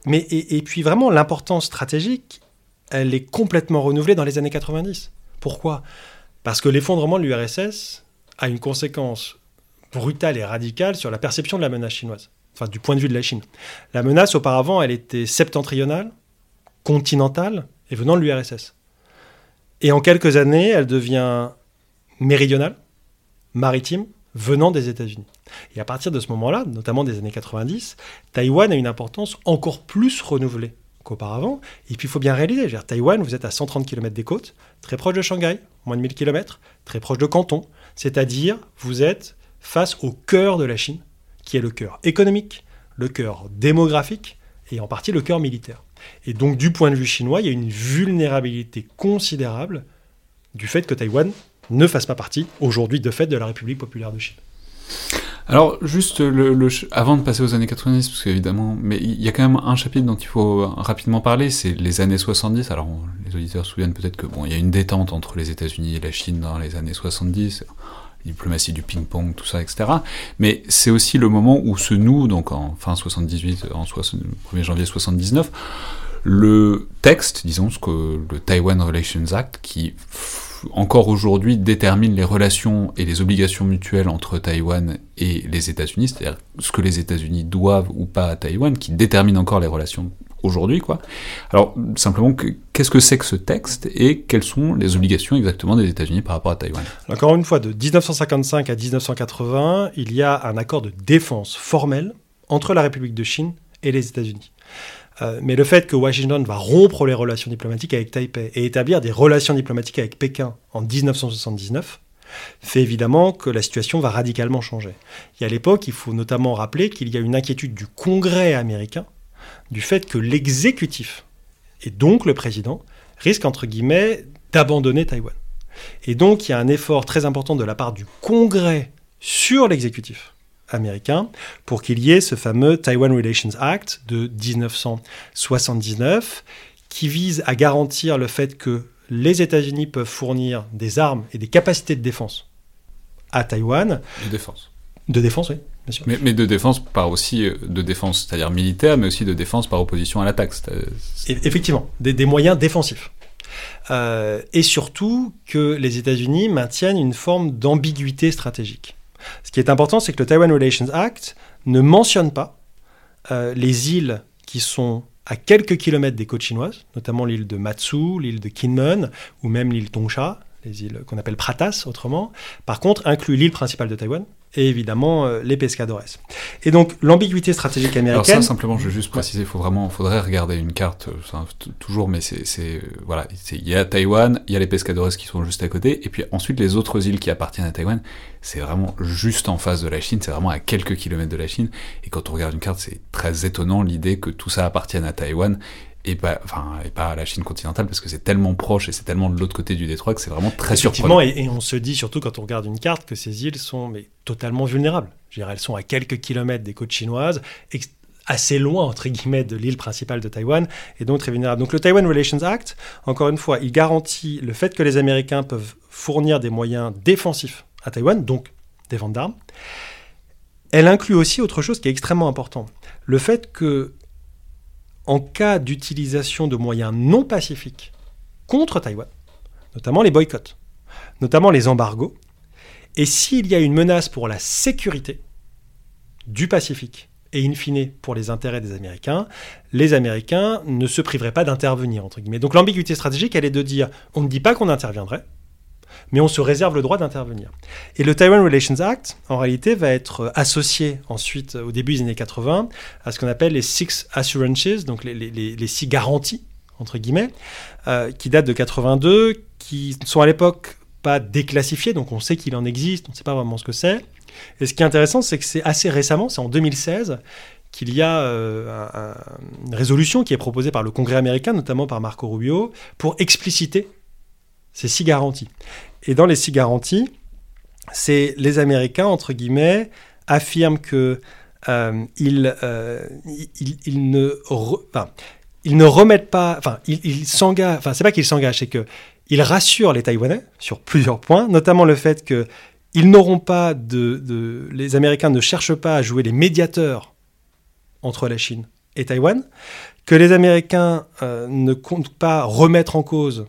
S2: Mais, et, puis vraiment, l'importance stratégique, elle est complètement renouvelée dans les années 90. Pourquoi? Parce que l'effondrement de l'URSS a une conséquence brutale et radicale sur la perception de la menace chinoise, du point de vue de la Chine. La menace, auparavant, elle était septentrionale, continentale et venant de l'URSS. Et en quelques années, elle devient méridionale, maritime, venant des États-Unis. Et à partir de ce moment-là, notamment des années 90, Taïwan a une importance encore plus renouvelée qu'auparavant. Et puis il faut bien réaliser, Taïwan, vous êtes à 130 km des côtes, très proche de Shanghai, moins de 1000 km, très proche de Canton, c'est-à-dire vous êtes face au cœur de la Chine, qui est le cœur économique, le cœur démographique et en partie le cœur militaire. Et donc du point de vue chinois, il y a une vulnérabilité considérable du fait que Taïwan ne fasse pas partie aujourd'hui de fait de la République populaire de Chine.
S1: Alors, juste le, avant de passer aux années 90, parce qu'évidemment, mais il y a quand même un chapitre dont il faut rapidement parler, c'est les années 70. Alors, les auditeurs se souviennent peut-être que bon, il y a une détente entre les États-Unis et la Chine dans les années 70, diplomatie du ping-pong, tout ça, etc. Mais c'est aussi le moment où se noue, donc en fin 78, en 1er janvier 79, le texte, disons, ce que le Taiwan Relations Act, qui encore aujourd'hui détermine les relations et les obligations mutuelles entre Taïwan et les États-Unis, c'est-à-dire ce que les États-Unis doivent ou pas à Taïwan, qui détermine encore les relations aujourd'hui, quoi. Alors, simplement, qu'est-ce que c'est que ce texte et quelles sont les obligations exactement des États-Unis par rapport à Taïwan?
S2: Encore une fois, de 1955 à 1980, il y a un accord de défense formel entre la République de Chine et les États-Unis. Euh, mais le fait que Washington va rompre les relations diplomatiques avec Taipei et établir des relations diplomatiques avec Pékin en 1979 fait évidemment que la situation va radicalement changer. Et à l'époque, il faut notamment rappeler qu'il y a une inquiétude du Congrès américain du fait que l'exécutif, et donc le président, risque entre guillemets d'abandonner Taïwan. Et donc il y a un effort très important de la part du Congrès sur l'exécutif américain pour qu'il y ait ce fameux Taiwan Relations Act de 1979 qui vise à garantir le fait que les États-Unis peuvent fournir des armes et des capacités de défense à Taïwan.
S1: De défense.
S2: De défense, oui, bien sûr.
S1: Mais, de défense par aussi euh, de défense, c'est-à-dire militaire, mais aussi de défense par opposition à l'attaque.
S2: Effectivement, des, moyens défensifs. Euh, et surtout que les États-Unis maintiennent une forme d'ambiguïté stratégique. Ce qui est important, c'est que le Taiwan Relations Act ne mentionne pas euh, les îles qui sont à quelques kilomètres des côtes chinoises, notamment l'île de Matsu, l'île de Kinmen ou même l'île Tongsha, les îles qu'on appelle Pratas autrement. Par contre, inclut l'île principale de Taïwan, et évidemment euh, les pescadores. Et donc l'ambiguïté stratégique américaine.
S1: Alors ça simplement, je veux juste préciser, il faut vraiment, faudrait regarder une carte, euh, toujours, mais c'est, euh, voilà, il y a Taïwan, il y a les pescadores qui sont juste à côté, et puis ensuite les autres îles qui appartiennent à Taïwan, c'est vraiment juste en face de la Chine, c'est vraiment à quelques kilomètres de la Chine, et quand on regarde une carte, c'est très étonnant l'idée que tout ça appartienne à Taïwan, et pas, enfin, pas à la Chine continentale parce que c'est tellement proche et c'est tellement de l'autre côté du détroit que c'est vraiment très surprenant.
S2: Et, on se dit surtout quand on regarde une carte que ces îles sont totalement vulnérables. Je dirais, elles sont à quelques kilomètres des côtes chinoises, assez loin entre guillemets de l'île principale de Taïwan et donc très vulnérables. Donc le Taiwan Relations Act, encore une fois, il garantit le fait que les Américains peuvent fournir des moyens défensifs à Taïwan, donc des ventes d'armes. Elle inclut aussi autre chose qui est extrêmement important, le fait que en cas d'utilisation de moyens non pacifiques contre Taïwan, notamment les boycotts, notamment les embargos. Et s'il y a une menace pour la sécurité du Pacifique et in fine pour les intérêts des Américains, les Américains ne se priveraient pas d'intervenir, entre. Donc l'ambiguïté stratégique, elle est de dire, on ne dit pas qu'on interviendrait, mais on se réserve le droit d'intervenir. Et le Taiwan Relations Act, en réalité, va être associé ensuite, au début des années 80, à ce qu'on appelle les Six Assurances, donc les, six garanties, entre guillemets, euh, qui datent de 82, qui sont à l'époque pas déclassifiées, donc on sait qu'il en existe, on ne sait pas vraiment ce que c'est. Et ce qui est intéressant, c'est que c'est assez récemment, c'est en 2016, qu'il y a euh, une résolution qui est proposée par le Congrès américain, notamment par Marco Rubio, pour expliciter ces six garanties. Et dans les six garanties, c'est les Américains, entre guillemets, affirment que euh, ils, euh, ne ils ne remettent pas, enfin, ils s'engagent, enfin, c'est pas qu'ils s'engagent, c'est que ils rassurent les Taïwanais sur plusieurs points, notamment le fait que ils n'auront pas de, de, les Américains ne cherchent pas à jouer les médiateurs entre la Chine et Taïwan, que les Américains euh, ne comptent pas remettre en cause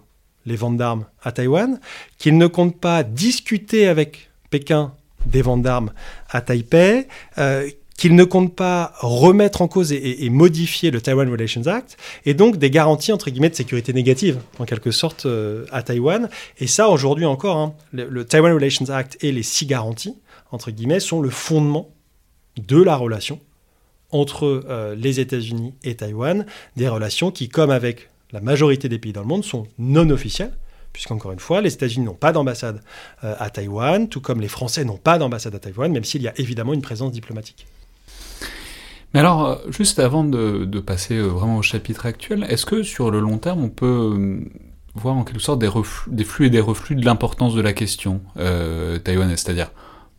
S2: les ventes d'armes à Taïwan, qu'ils ne comptent pas discuter avec Pékin des ventes d'armes à Taipei, euh, qu'ils ne comptent pas remettre en cause et, modifier le Taiwan Relations Act, et donc des garanties entre guillemets de sécurité négative, en quelque sorte, euh, à Taïwan. Et ça, aujourd'hui encore, hein, le, Taiwan Relations Act et les six garanties, entre guillemets, sont le fondement de la relation entre euh, les États-Unis et Taïwan, des relations qui, comme avec la majorité des pays dans le monde sont non officiels, puisqu'encore une fois, les États-Unis n'ont pas d'ambassade euh, à Taïwan, tout comme les Français n'ont pas d'ambassade à Taïwan, même s'il y a évidemment une présence diplomatique.
S1: Mais alors, euh, juste avant de, passer euh, vraiment au chapitre actuel, est-ce que sur le long terme, on peut voir en quelque sorte des, flux et des reflux de l'importance de la question taïwanaise? C'est-à-dire,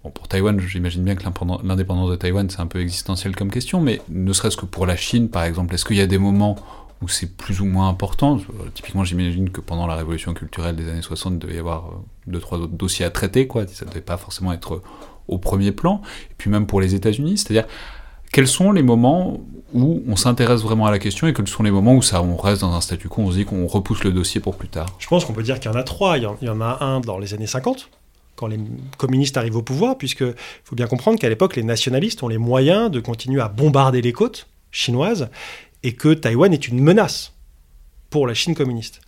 S1: bon, pour Taïwan, j'imagine bien que l'indépendance de Taïwan, c'est un peu existentiel comme question, mais ne serait-ce que pour la Chine, par exemple, est-ce qu'il y a des moments où c'est plus ou moins important. Typiquement, j'imagine que pendant la révolution culturelle des années 60, il devait y avoir euh, deux, trois autres dossiers à traiter, quoi. Ça ne devait pas forcément être au premier plan. Et puis même pour les États-Unis, c'est-à-dire quels sont les moments où on s'intéresse vraiment à la question et quels sont les moments où ça, on reste dans un statu quo, on se dit qu'on repousse le dossier pour plus tard?
S2: Je pense qu'on peut dire qu'il y en a trois. Il y en, a un dans les années 50, quand les communistes arrivent au pouvoir, puisque faut bien comprendre qu'à l'époque, les nationalistes ont les moyens de continuer à bombarder les côtes chinoises et que Taïwan est une menace pour la Chine communiste.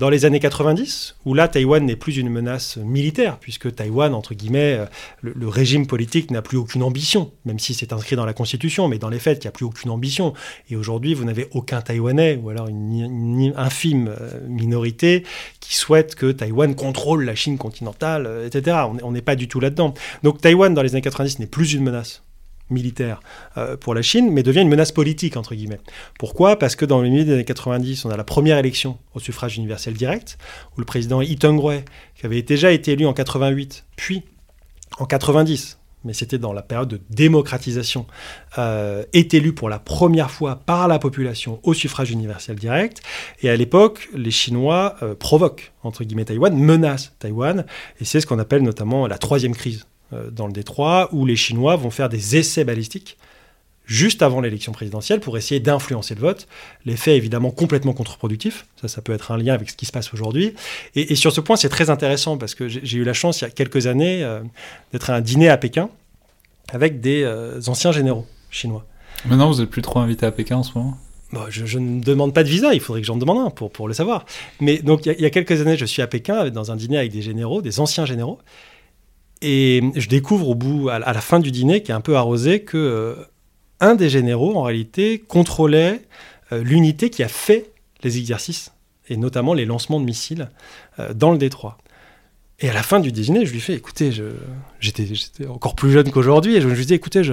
S2: Dans les années 90, où là, Taïwan n'est plus une menace militaire, puisque Taïwan, entre guillemets, euh, le, régime politique n'a plus aucune ambition, même si c'est inscrit dans la Constitution, mais dans les faits, il n'y a plus aucune ambition. Et aujourd'hui, vous n'avez aucun Taïwanais, ou alors une, infime euh, minorité, qui souhaite que Taïwan contrôle la Chine continentale, euh, etc. On n'est pas du tout là-dedans. Donc Taïwan, dans les années 90, n'est plus une menace militaire euh, pour la Chine, mais devient une menace politique, entre guillemets. Pourquoi? Parce que dans le milieu des années 90, on a la première élection au suffrage universel direct, où le président Lee Teng-hui, qui avait déjà été élu en 88, puis en 90, mais c'était dans la période de démocratisation, euh, est élu pour la première fois par la population au suffrage universel direct. Et à l'époque, les Chinois euh, provoquent, entre guillemets, Taïwan, menacent Taïwan, et c'est ce qu'on appelle notamment la troisième crise dans le détroit, où les Chinois vont faire des essais balistiques juste avant l'élection présidentielle pour essayer d'influencer le vote. L'effet est évidemment complètement contre-productif. Ça, ça peut être un lien avec ce qui se passe aujourd'hui. Et, sur ce point, c'est très intéressant parce que j'ai eu la chance, il y a quelques années, euh, d'être à un dîner à Pékin avec des euh, anciens généraux chinois.
S1: Maintenant, vous n'êtes plus trop invité à Pékin en ce moment?
S2: Je, ne demande pas de visa, il faudrait que j'en demande un pour, pour le savoir. Mais donc, il y, a, quelques années, je suis à Pékin dans un dîner avec des généraux, des anciens généraux. Et je découvre au bout, à la fin du dîner, qui est un peu arrosé, que euh, un des généraux, en réalité, contrôlait euh, l'unité qui a fait les exercices, et notamment les lancements de missiles euh, dans le détroit. Et à la fin du dîner, je lui fais, écoutez, j'étais encore plus jeune qu'aujourd'hui, et je lui dis, écoutez, je,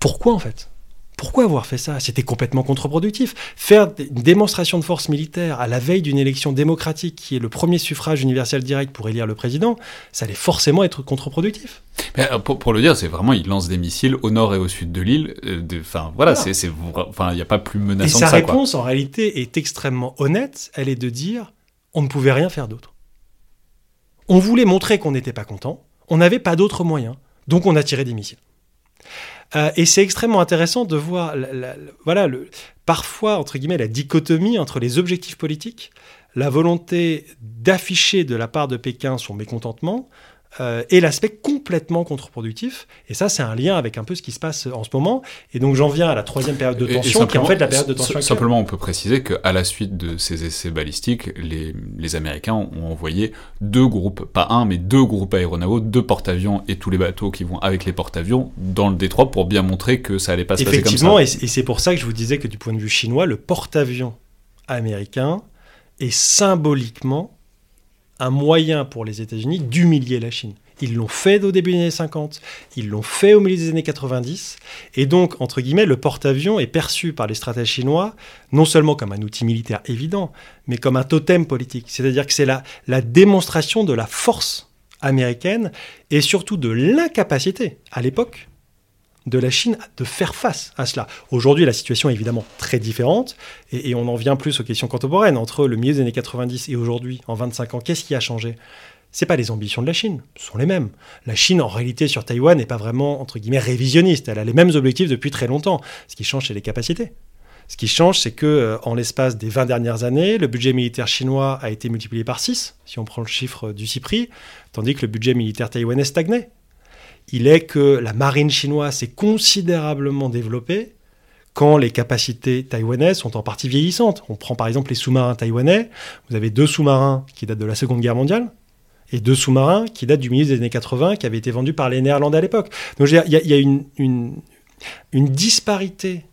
S2: pourquoi en fait? Pourquoi avoir fait ça? C'était complètement contre-productif. Faire une démonstration de force militaire à la veille d'une élection démocratique qui est le premier suffrage universel direct pour élire le président, ça allait forcément être contre-productif.
S1: Euh, pour, le dire, c'est vraiment, il lance des missiles au nord et au sud de l'île. Euh, enfin, voilà, c'est, enfin, il n'y a pas plus menaçant
S2: et
S1: que
S2: ça. sa réponse, en réalité, est extrêmement honnête. Elle est de dire, on ne pouvait rien faire d'autre. On voulait montrer qu'on n'était pas content. On n'avait pas d'autres moyens. Donc on a tiré des missiles. Euh, et c'est extrêmement intéressant de voir, voilà, le, parfois, entre guillemets, la dichotomie entre les objectifs politiques, la volonté d'afficher de la part de Pékin son mécontentement euh, et l'aspect complètement contre-productif. Et ça, c'est un lien avec un peu ce qui se passe en ce moment. Et donc, j'en viens à la troisième période de tension, qui est en fait la période de tension
S1: Simplement, on peut préciser qu'à la suite de ces essais balistiques, les, les, Américains ont envoyé deux groupes, pas un, mais deux groupes aéronavaux, deux porte-avions et tous les bateaux qui vont avec les porte-avions dans le détroit pour bien montrer que ça allait pas se passer comme ça.
S2: Effectivement, et c'est pour ça que je vous disais que du point de vue chinois, le porte-avions américain est symboliquement un moyen pour les États-Unis d'humilier la Chine. Ils l'ont fait au début des années 50, ils l'ont fait au milieu des années 90, et donc, entre guillemets, le porte-avions est perçu par les stratèges chinois non seulement comme un outil militaire évident, mais comme un totem politique. C'est-à-dire que c'est la, la démonstration de la force américaine et surtout de l'incapacité, à l'époque, de la Chine de faire face à cela. Aujourd'hui, la situation est évidemment très différente, et, on en vient plus aux questions contemporaines. Entre le milieu des années 90 et aujourd'hui, en 25 ans, qu'est-ce qui a changé? C'est pas les ambitions de la Chine, ce sont les mêmes. La Chine, en réalité, sur Taïwan, n'est pas vraiment, entre guillemets, révisionniste. Elle a les mêmes objectifs depuis très longtemps. Ce qui change, c'est les capacités. Ce qui change, c'est que euh, en l'espace des 20 dernières années, le budget militaire chinois a été multiplié par 6, si on prend le chiffre du CIPRI, tandis que le budget militaire taïwanais stagnait il est que la marine chinoise s'est considérablement développée quand les capacités taïwanaises sont en partie vieillissantes. On prend par exemple les sous-marins taïwanais. Vous avez deux sous-marins qui datent de la Seconde Guerre mondiale et deux sous-marins qui datent du milieu des années 80 qui avaient été vendus par les Néerlandais à l'époque. Donc il y, a, une, une, disparité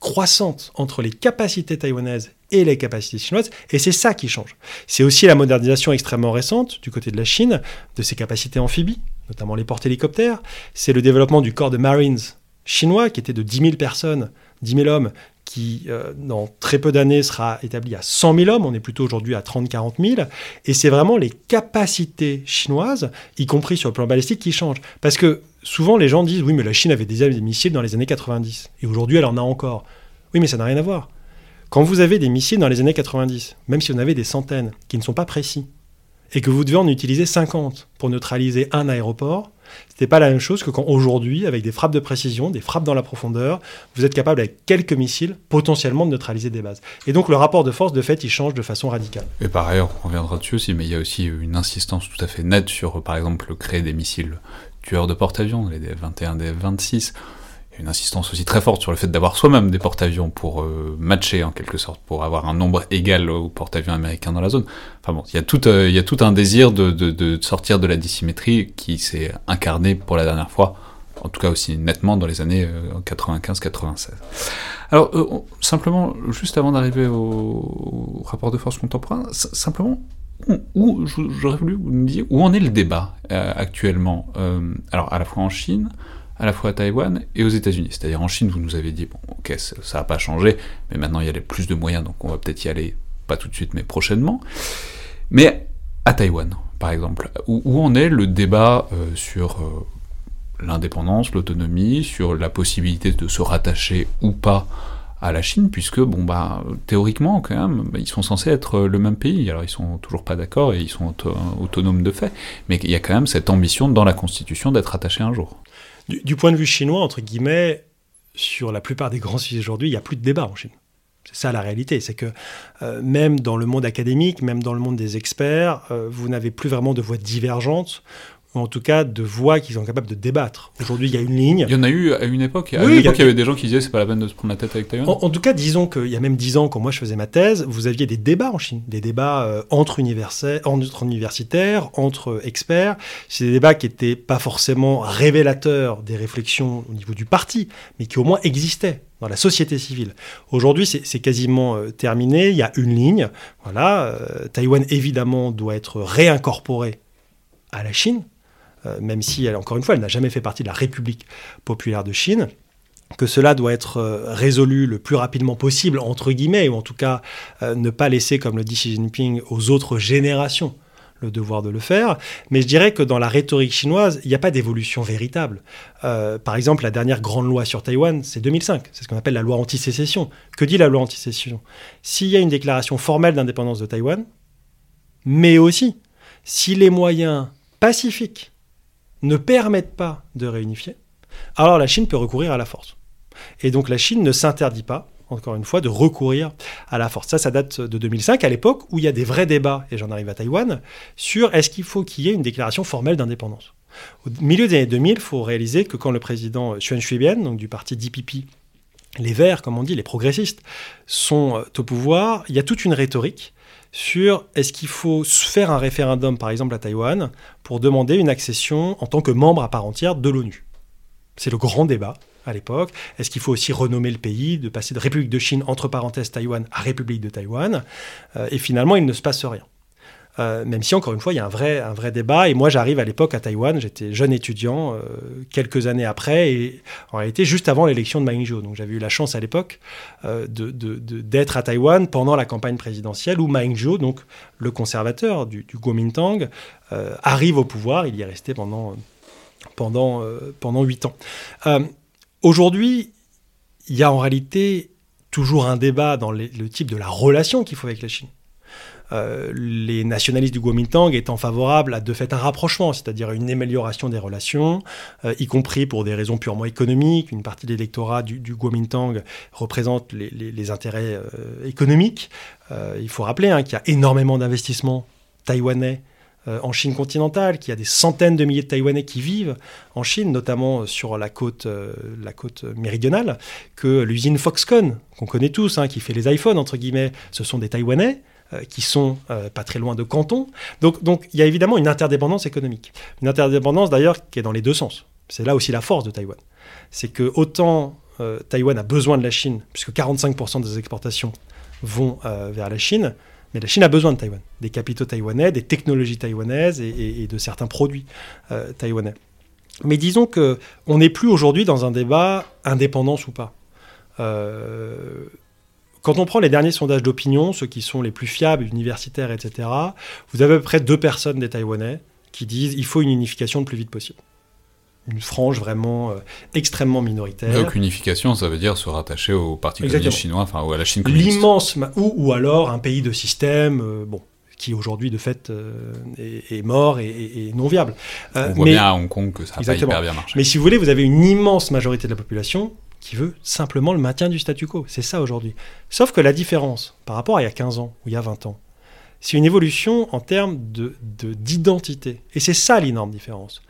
S2: croissante entre les capacités taïwanaises et les capacités chinoises, et c'est ça qui change. C'est aussi la modernisation extrêmement récente du côté de la Chine de ses capacités amphibies, notamment les porte-hélicoptères. C'est le développement du corps de Marines chinois, qui était de 10 000 personnes, 10 000 hommes, qui, euh, dans très peu d'années, sera établi à 100 000 hommes. On est plutôt aujourd'hui à 30-40 000. Et c'est vraiment les capacités chinoises, y compris sur le plan balistique, qui changent. Parce que souvent, les gens disent, oui, mais la Chine avait déjà des missiles dans les années 90. Et aujourd'hui, elle en a encore. Oui, mais ça n'a rien à voir. Quand vous avez des missiles dans les années 90, même si vous en avez des centaines, qui ne sont pas précis, et que vous devez en utiliser 50 pour neutraliser un aéroport, ce n'est pas la même chose que quand aujourd'hui, avec des frappes de précision, des frappes dans la profondeur, vous êtes capable avec quelques missiles potentiellement de neutraliser des bases. Et donc le rapport de force, de fait, il change de façon radicale.
S1: Et par ailleurs, on reviendra dessus aussi, mais il y a aussi une insistance tout à fait nette sur, par exemple, créer des missiles tueurs de porte-avions, les DF-21, DF-26 une insistance aussi très forte sur le fait d'avoir soi-même des porte-avions pour euh, matcher en quelque sorte, pour avoir un nombre égal aux porte-avions américains dans la zone. Enfin bon, il y a tout, euh, un désir de, sortir de la dissymétrie qui s'est incarné pour la dernière fois, en tout cas aussi nettement dans les années 95-96. Euh, Alors simplement, juste avant d'arriver au, rapport de force contemporain, simplement où, j'aurais voulu vous dire où en est le débat actuellement, alors à la fois en Chine, à la fois à Taïwan et aux États-Unis. C'est-à-dire en Chine, vous nous avez dit, bon, ok, ça n'a pas changé, mais maintenant il y a plus de moyens, donc on va peut-être y aller, pas tout de suite, mais prochainement. Mais à Taïwan, par exemple, où, en est le débat euh, sur euh, l'indépendance, l'autonomie, sur la possibilité de se rattacher ou pas à la Chine, puisque, bon, bah, théoriquement, quand même, ils sont censés être le même pays. Alors, ils sont toujours pas d'accord et ils sont autonomes de fait, mais il y a quand même cette ambition dans la Constitution d'être rattaché un jour.
S2: Du, point de vue chinois, entre guillemets, sur la plupart des grands sujets aujourd'hui, il n'y a plus de débat en Chine. C'est ça la réalité, c'est que euh, même dans le monde académique, même dans le monde des experts, euh, vous n'avez plus vraiment de voix divergentes en tout cas de voix qui sont capables de débattre. Aujourd'hui, il y a une ligne.
S1: Il y en a eu à une époque. À une époque, il y avait des gens qui disaient c'est pas la peine de se prendre la tête avec Taïwan.
S2: En, tout cas, disons qu'il y a même dix ans, quand moi je faisais ma thèse, vous aviez des débats en Chine, des débats euh, entre, entre universitaires, entre experts. C'est des débats qui n'étaient pas forcément révélateurs des réflexions au niveau du parti, mais qui au moins existaient dans la société civile. Aujourd'hui, c'est quasiment euh, terminé. Il y a une ligne. Voilà, euh, Taïwan évidemment doit être réincorporé à la Chine même si, elle, encore une fois, elle n'a jamais fait partie de la République populaire de Chine que cela doit être euh, résolu le plus rapidement possible, entre guillemets, ou en tout cas euh, ne pas laisser, comme le dit Xi Jinping, aux autres générations le devoir de le faire. Mais je dirais que dans la rhétorique chinoise, il n'y a pas d'évolution véritable. par exemple, la dernière grande loi sur Taïwan, c'est 2005. C'est ce qu'on appelle la loi anti-sécession. Que dit la loi anti-sécession? S'il y a une déclaration formelle d'indépendance de Taïwan, mais aussi si les moyens pacifiques ne permettent pas de réunifier, alors la Chine peut recourir à la force. Et donc la Chine ne s'interdit pas encore une fois, de recourir à la force. Ça, ça date de 2005, à l'époque où il y a des vrais débats, et j'en arrive à Taïwan, sur est-ce qu'il faut qu'il y ait une déclaration formelle d'indépendance. Au milieu des années 2000, il faut réaliser que quand le président Xuan Shui-bian, donc du parti DPP, les Verts, comme on dit, les progressistes, sont euh, au pouvoir, il y a toute une rhétorique sur est-ce qu'il faut faire un référendum, par exemple à Taïwan, pour demander une accession en tant que membre à part entière de l'ONU. C'est le grand débat à l'époque. Est-ce qu'il faut aussi renommer le pays, de passer de République de Chine, entre parenthèses Taïwan, à République de Taïwan? Euh, Et finalement, il ne se passe rien. Euh, même si, encore une fois, il y a un vrai, un vrai débat. Et moi, j'arrive à l'époque à Taïwan, j'étais jeune étudiant, euh, quelques années après, et en réalité, juste avant l'élection de Ma Ying-jeou. Donc, j'avais eu la chance à l'époque euh, d'être à Taïwan pendant la campagne présidentielle où Ma Ying-jeou, donc le conservateur du, du Kuomintang, arrive au pouvoir. Il y est resté pendant, pendant, pendant 8 ans. Aujourd'hui, il y a en réalité toujours un débat dans le type de la relation qu'il faut avec la Chine. Euh, les nationalistes du Kuomintang étant favorables à de fait un rapprochement, c'est-à-dire une amélioration des relations, euh, y compris pour des raisons purement économiques. Une partie de l'électorat du, du, Kuomintang représente les, intérêts euh, économiques. il faut rappeler hein, qu'il y a énormément d'investissements taïwanais en Chine continentale, qu'il y a des centaines de milliers de Taïwanais qui vivent en Chine, notamment sur la côte, méridionale, que l'usine Foxconn, qu'on connaît tous, hein, qui fait les iPhones, entre guillemets, ce sont des Taïwanais. Euh, qui sont euh, pas très loin de Canton. Donc, donc il y a évidemment une interdépendance économique. Une interdépendance d'ailleurs qui est dans les deux sens. C'est là aussi la force de Taïwan. C'est que autant euh, Taïwan a besoin de la Chine, puisque 45% des exportations vont vers la Chine, mais la Chine a besoin de Taïwan, des capitaux taïwanais, des technologies taïwanaises et, de certains produits taïwanais. Mais disons que on n'est plus aujourd'hui dans un débat indépendance ou pas. Quand on prend les derniers sondages d'opinion, ceux qui sont les plus fiables, universitaires, etc., vous avez à peu près deux personnes des Taïwanais qui disent il faut une unification le plus vite possible. Une frange vraiment euh, extrêmement minoritaire.
S1: Donc unification, ça veut dire se rattacher au Parti communiste chinois, enfin ou à la Chine communiste.
S2: L'immense, ou, ou alors un pays de système, euh, bon, qui aujourd'hui de fait euh, est, mort et, non viable.
S1: on voit bien à Hong Kong que ça n'a pas hyper bien marché.
S2: Mais si vous voulez, vous avez une immense majorité de la population qui veut simplement le maintien du statu quo. C'est ça aujourd'hui. Sauf que la différence par rapport à il y a 15 ans ou il y a 20 ans, c'est une évolution en termes d'identité. De, d'identité. Et c'est ça l'énorme différence.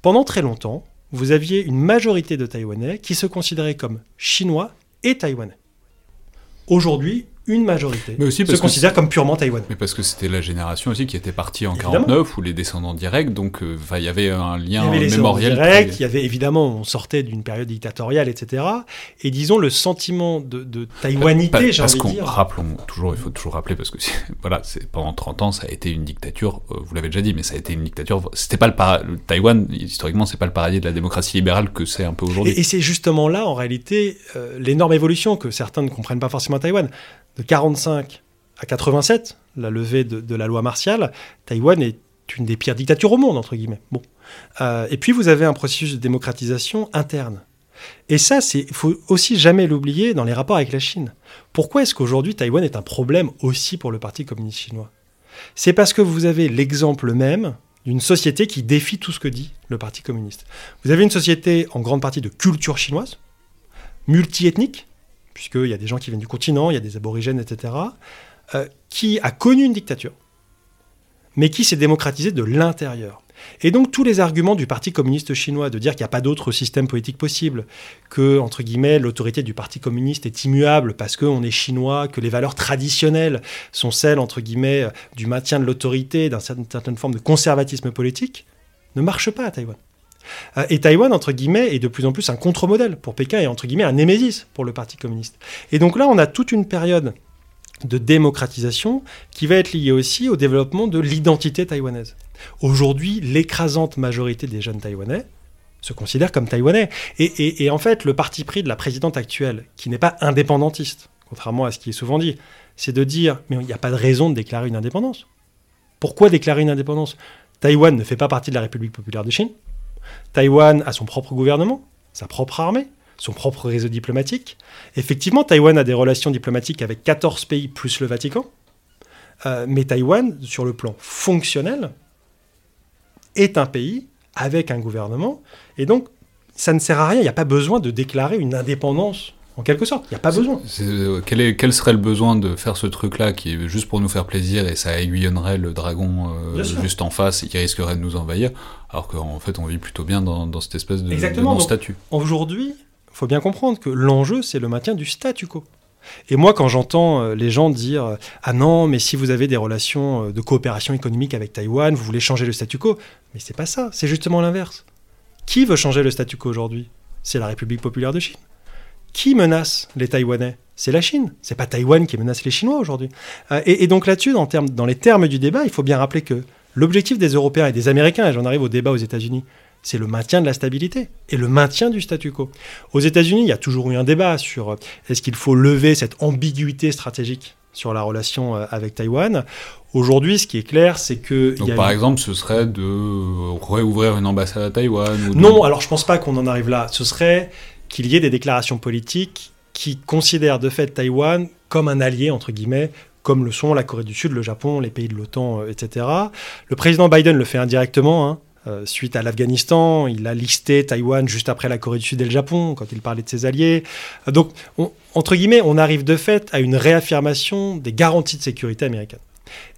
S2: Pendant très longtemps, vous aviez une majorité de Taïwanais qui se considéraient comme chinois et taïwanais. Aujourd'hui, une majorité mais aussi se considère comme purement taïwanais.
S1: Mais parce que c'était la génération aussi qui était partie en 49 ou les descendants directs, donc euh, il y avait un lien il y avait mémoriel.
S2: Direct, Il y avait évidemment, on sortait d'une période dictatoriale, etc. Et disons le sentiment de, de taïwanité,
S1: j'ai envie de dire. Rappelons toujours, il faut toujours rappeler parce que voilà, pendant 30 ans, ça a été une dictature. Euh, vous l'avez déjà dit, mais ça a été une dictature. C'était pas le, le Taïwan historiquement, c'est pas le paradis de la démocratie libérale que c'est un peu aujourd'hui.
S2: Et, c'est justement là, en réalité, euh, l'énorme évolution que certains ne comprennent pas forcément à Taïwan de 45 à 87, la levée de, la loi martiale, Taïwan est une des pires dictatures au monde, entre guillemets. Bon. Euh, et puis vous avez un processus de démocratisation interne. Et ça, il faut aussi jamais l'oublier dans les rapports avec la Chine. Pourquoi est-ce qu'aujourd'hui Taïwan est un problème aussi pour le Parti communiste chinois? C'est parce que vous avez l'exemple même d'une société qui défie tout ce que dit le Parti communiste. Vous avez une société en grande partie de culture chinoise, multiethnique, puisqu'il y a des gens qui viennent du continent, il y a des aborigènes, etc., euh, qui a connu une dictature, mais qui s'est démocratisé de l'intérieur. Et donc tous les arguments du Parti communiste chinois de dire qu'il n'y a pas d'autre système politique possible, que, entre guillemets, l'autorité du Parti communiste est immuable parce qu'on est chinois, que les valeurs traditionnelles sont celles, du maintien de l'autorité, d'une certaine forme de conservatisme politique, ne marche pas à Taïwan. Euh, et Taïwan, entre guillemets, est de plus en plus un contre-modèle pour Pékin et, entre guillemets, un némésis pour le Parti communiste. Et donc là, on a toute une période de démocratisation qui va être liée aussi au développement de l'identité taïwanaise. Aujourd'hui, l'écrasante majorité des jeunes taïwanais se considèrent comme taïwanais. Et, en fait, le parti pris de la présidente actuelle, qui n'est pas indépendantiste, contrairement à ce qui est souvent dit, c'est de dire, mais il n'y a pas de raison de déclarer une indépendance. Pourquoi déclarer une indépendance? Taïwan ne fait pas partie de la République populaire de Chine. Taïwan a son propre gouvernement, sa propre armée, son propre réseau diplomatique. Effectivement, Taïwan a des relations diplomatiques avec 14 pays plus le Vatican. Euh, mais Taïwan, sur le plan fonctionnel, est un pays avec un gouvernement. Et donc, ça ne sert à rien. Il n'y a pas besoin de déclarer une indépendance en quelque sorte. Il n'y a pas besoin.
S1: Euh, quel, est, quel, serait le besoin de faire ce truc-là qui est juste pour nous faire plaisir et ça aiguillonnerait le dragon euh, juste en face et qui risquerait de nous envahir, alors qu'en fait on vit plutôt bien dans, dans cette espèce de,
S2: Exactement.
S1: statut
S2: Aujourd'hui, il faut bien comprendre que l'enjeu c'est le maintien du statu quo. Et moi, quand j'entends euh, les gens dire Ah non, mais si vous avez des relations de coopération économique avec Taïwan, vous voulez changer le statu quo. Mais c'est pas ça, c'est justement l'inverse. Qui veut changer le statu quo aujourd'hui? C'est la République populaire de Chine. Qui menace les Taïwanais? C'est la Chine. C'est pas Taïwan qui menace les Chinois aujourd'hui. Euh, et, donc là-dessus, dans, dans les termes du débat, il faut bien rappeler que l'objectif des Européens et des Américains, et j'en arrive au débat aux États-Unis, c'est le maintien de la stabilité et le maintien du statu quo. Aux États-Unis, il y a toujours eu un débat sur euh, est-ce qu'il faut lever cette ambiguïté stratégique sur la relation euh, avec Taïwan? Aujourd'hui, ce qui est clair, c'est que.
S1: Donc, par exemple, ce serait de réouvrir une ambassade à Taïwan
S2: Non, alors je pense pas qu'on en arrive là. Ce serait qu'il y ait des déclarations politiques qui considèrent de fait Taïwan comme un allié, entre guillemets, comme le sont la Corée du Sud, le Japon, les pays de l'OTAN, euh, etc. Le président Biden le fait indirectement. Hein. Euh, suite à l'Afghanistan, il a listé Taïwan juste après la Corée du Sud et le Japon, quand il parlait de ses alliés. Euh, donc, entre guillemets, on arrive de fait à une réaffirmation des garanties de sécurité américaines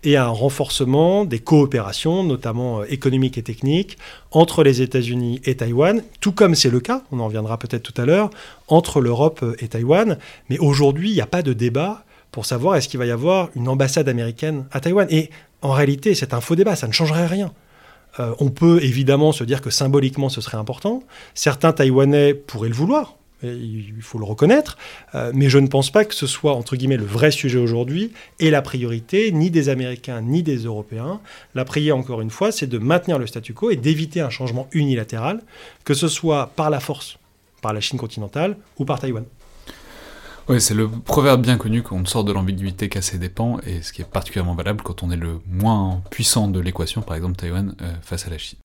S2: et un renforcement des coopérations, notamment euh, économiques et techniques, entre les États-Unis et Taïwan, tout comme c'est le cas, on en reviendra peut-être tout à l'heure, entre l'Europe euh, et Taïwan. Mais aujourd'hui, il n'y a pas de débat pour savoir est-ce qu'il va y avoir une ambassade américaine à Taïwan. Et en réalité, c'est un faux débat, ça ne changerait rien. Euh, on peut évidemment se dire que symboliquement ce serait important. Certains Taïwanais pourraient le vouloir, il faut le reconnaître, euh, mais je ne pense pas que ce soit, entre guillemets, le vrai sujet aujourd'hui et la priorité ni des Américains ni des Européens. La prière, encore une fois, c'est de maintenir le statu quo et d'éviter un changement unilatéral, que ce soit par la force, par la Chine continentale ou par Taïwan.
S1: Oui, c'est le proverbe bien connu qu'on sort de l'ambiguïté qu'à ses dépens, et ce qui est particulièrement valable quand on est le moins puissant de l'équation, par exemple Taïwan, euh, face à la Chine.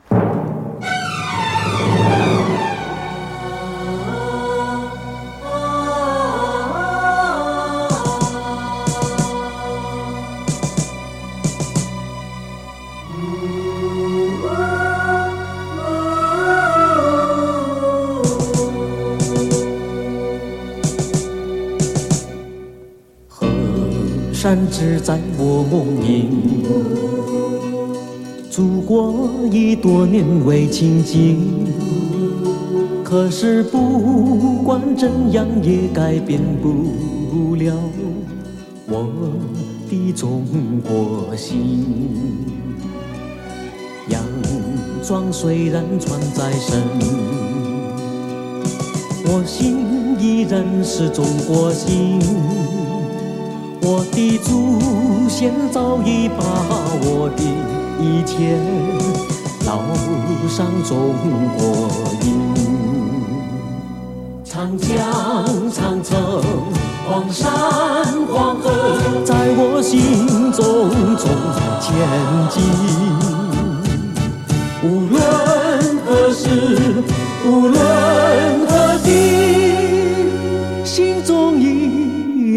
S1: 梦萦，祖国已多年未亲近。可是不管怎样也改变不了我的中国心。洋装虽然穿在身，我心依然是中国心。我的祖先早已把我的一切烙上中国印。长江、长城、黄山、黄河，在我心中中前进。无论何时，无论何地，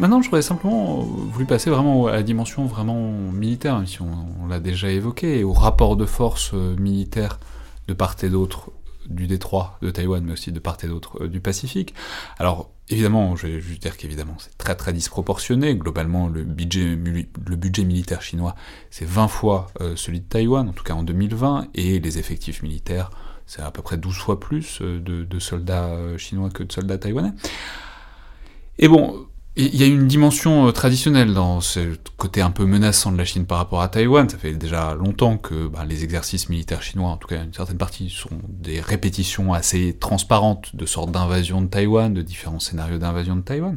S1: Maintenant, j'aurais simplement voulu passer vraiment à la dimension vraiment militaire, même si on, l'a déjà évoqué, et au rapport de force euh, militaire de part et d'autre du détroit de Taïwan, mais aussi de part et d'autre euh, du Pacifique. Alors évidemment, je vais juste dire qu'évidemment c'est très très disproportionné. Globalement, le budget, militaire chinois, c'est 20 fois euh, celui de Taïwan, en tout cas en 2020, et les effectifs militaires, c'est à peu près 12 fois plus de, de soldats chinois que de soldats taïwanais. Et bon, il y a une dimension euh, traditionnelle dans ce côté un peu menaçant de la Chine par rapport à Taïwan. Ça fait déjà longtemps que bah, les exercices militaires chinois, en tout cas une certaine partie, sont des répétitions assez transparentes de sortes d'invasion de Taïwan, de différents scénarios d'invasion de Taïwan.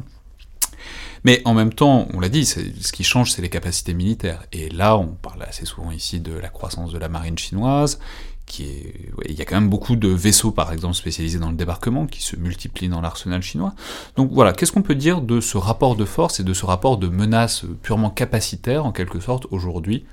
S1: Mais en même temps, on l'a dit, ce qui change, c'est les capacités militaires. Et là, on parle assez souvent ici de la croissance de la marine chinoise, qui il y a quand même beaucoup de vaisseaux, par exemple, spécialisés dans le débarquement, qui se multiplient dans l'arsenal chinois. Donc voilà, qu'est-ce qu'on peut dire de ce rapport de force et de ce rapport de menace purement capacitaire, en quelque sorte, aujourd'hui,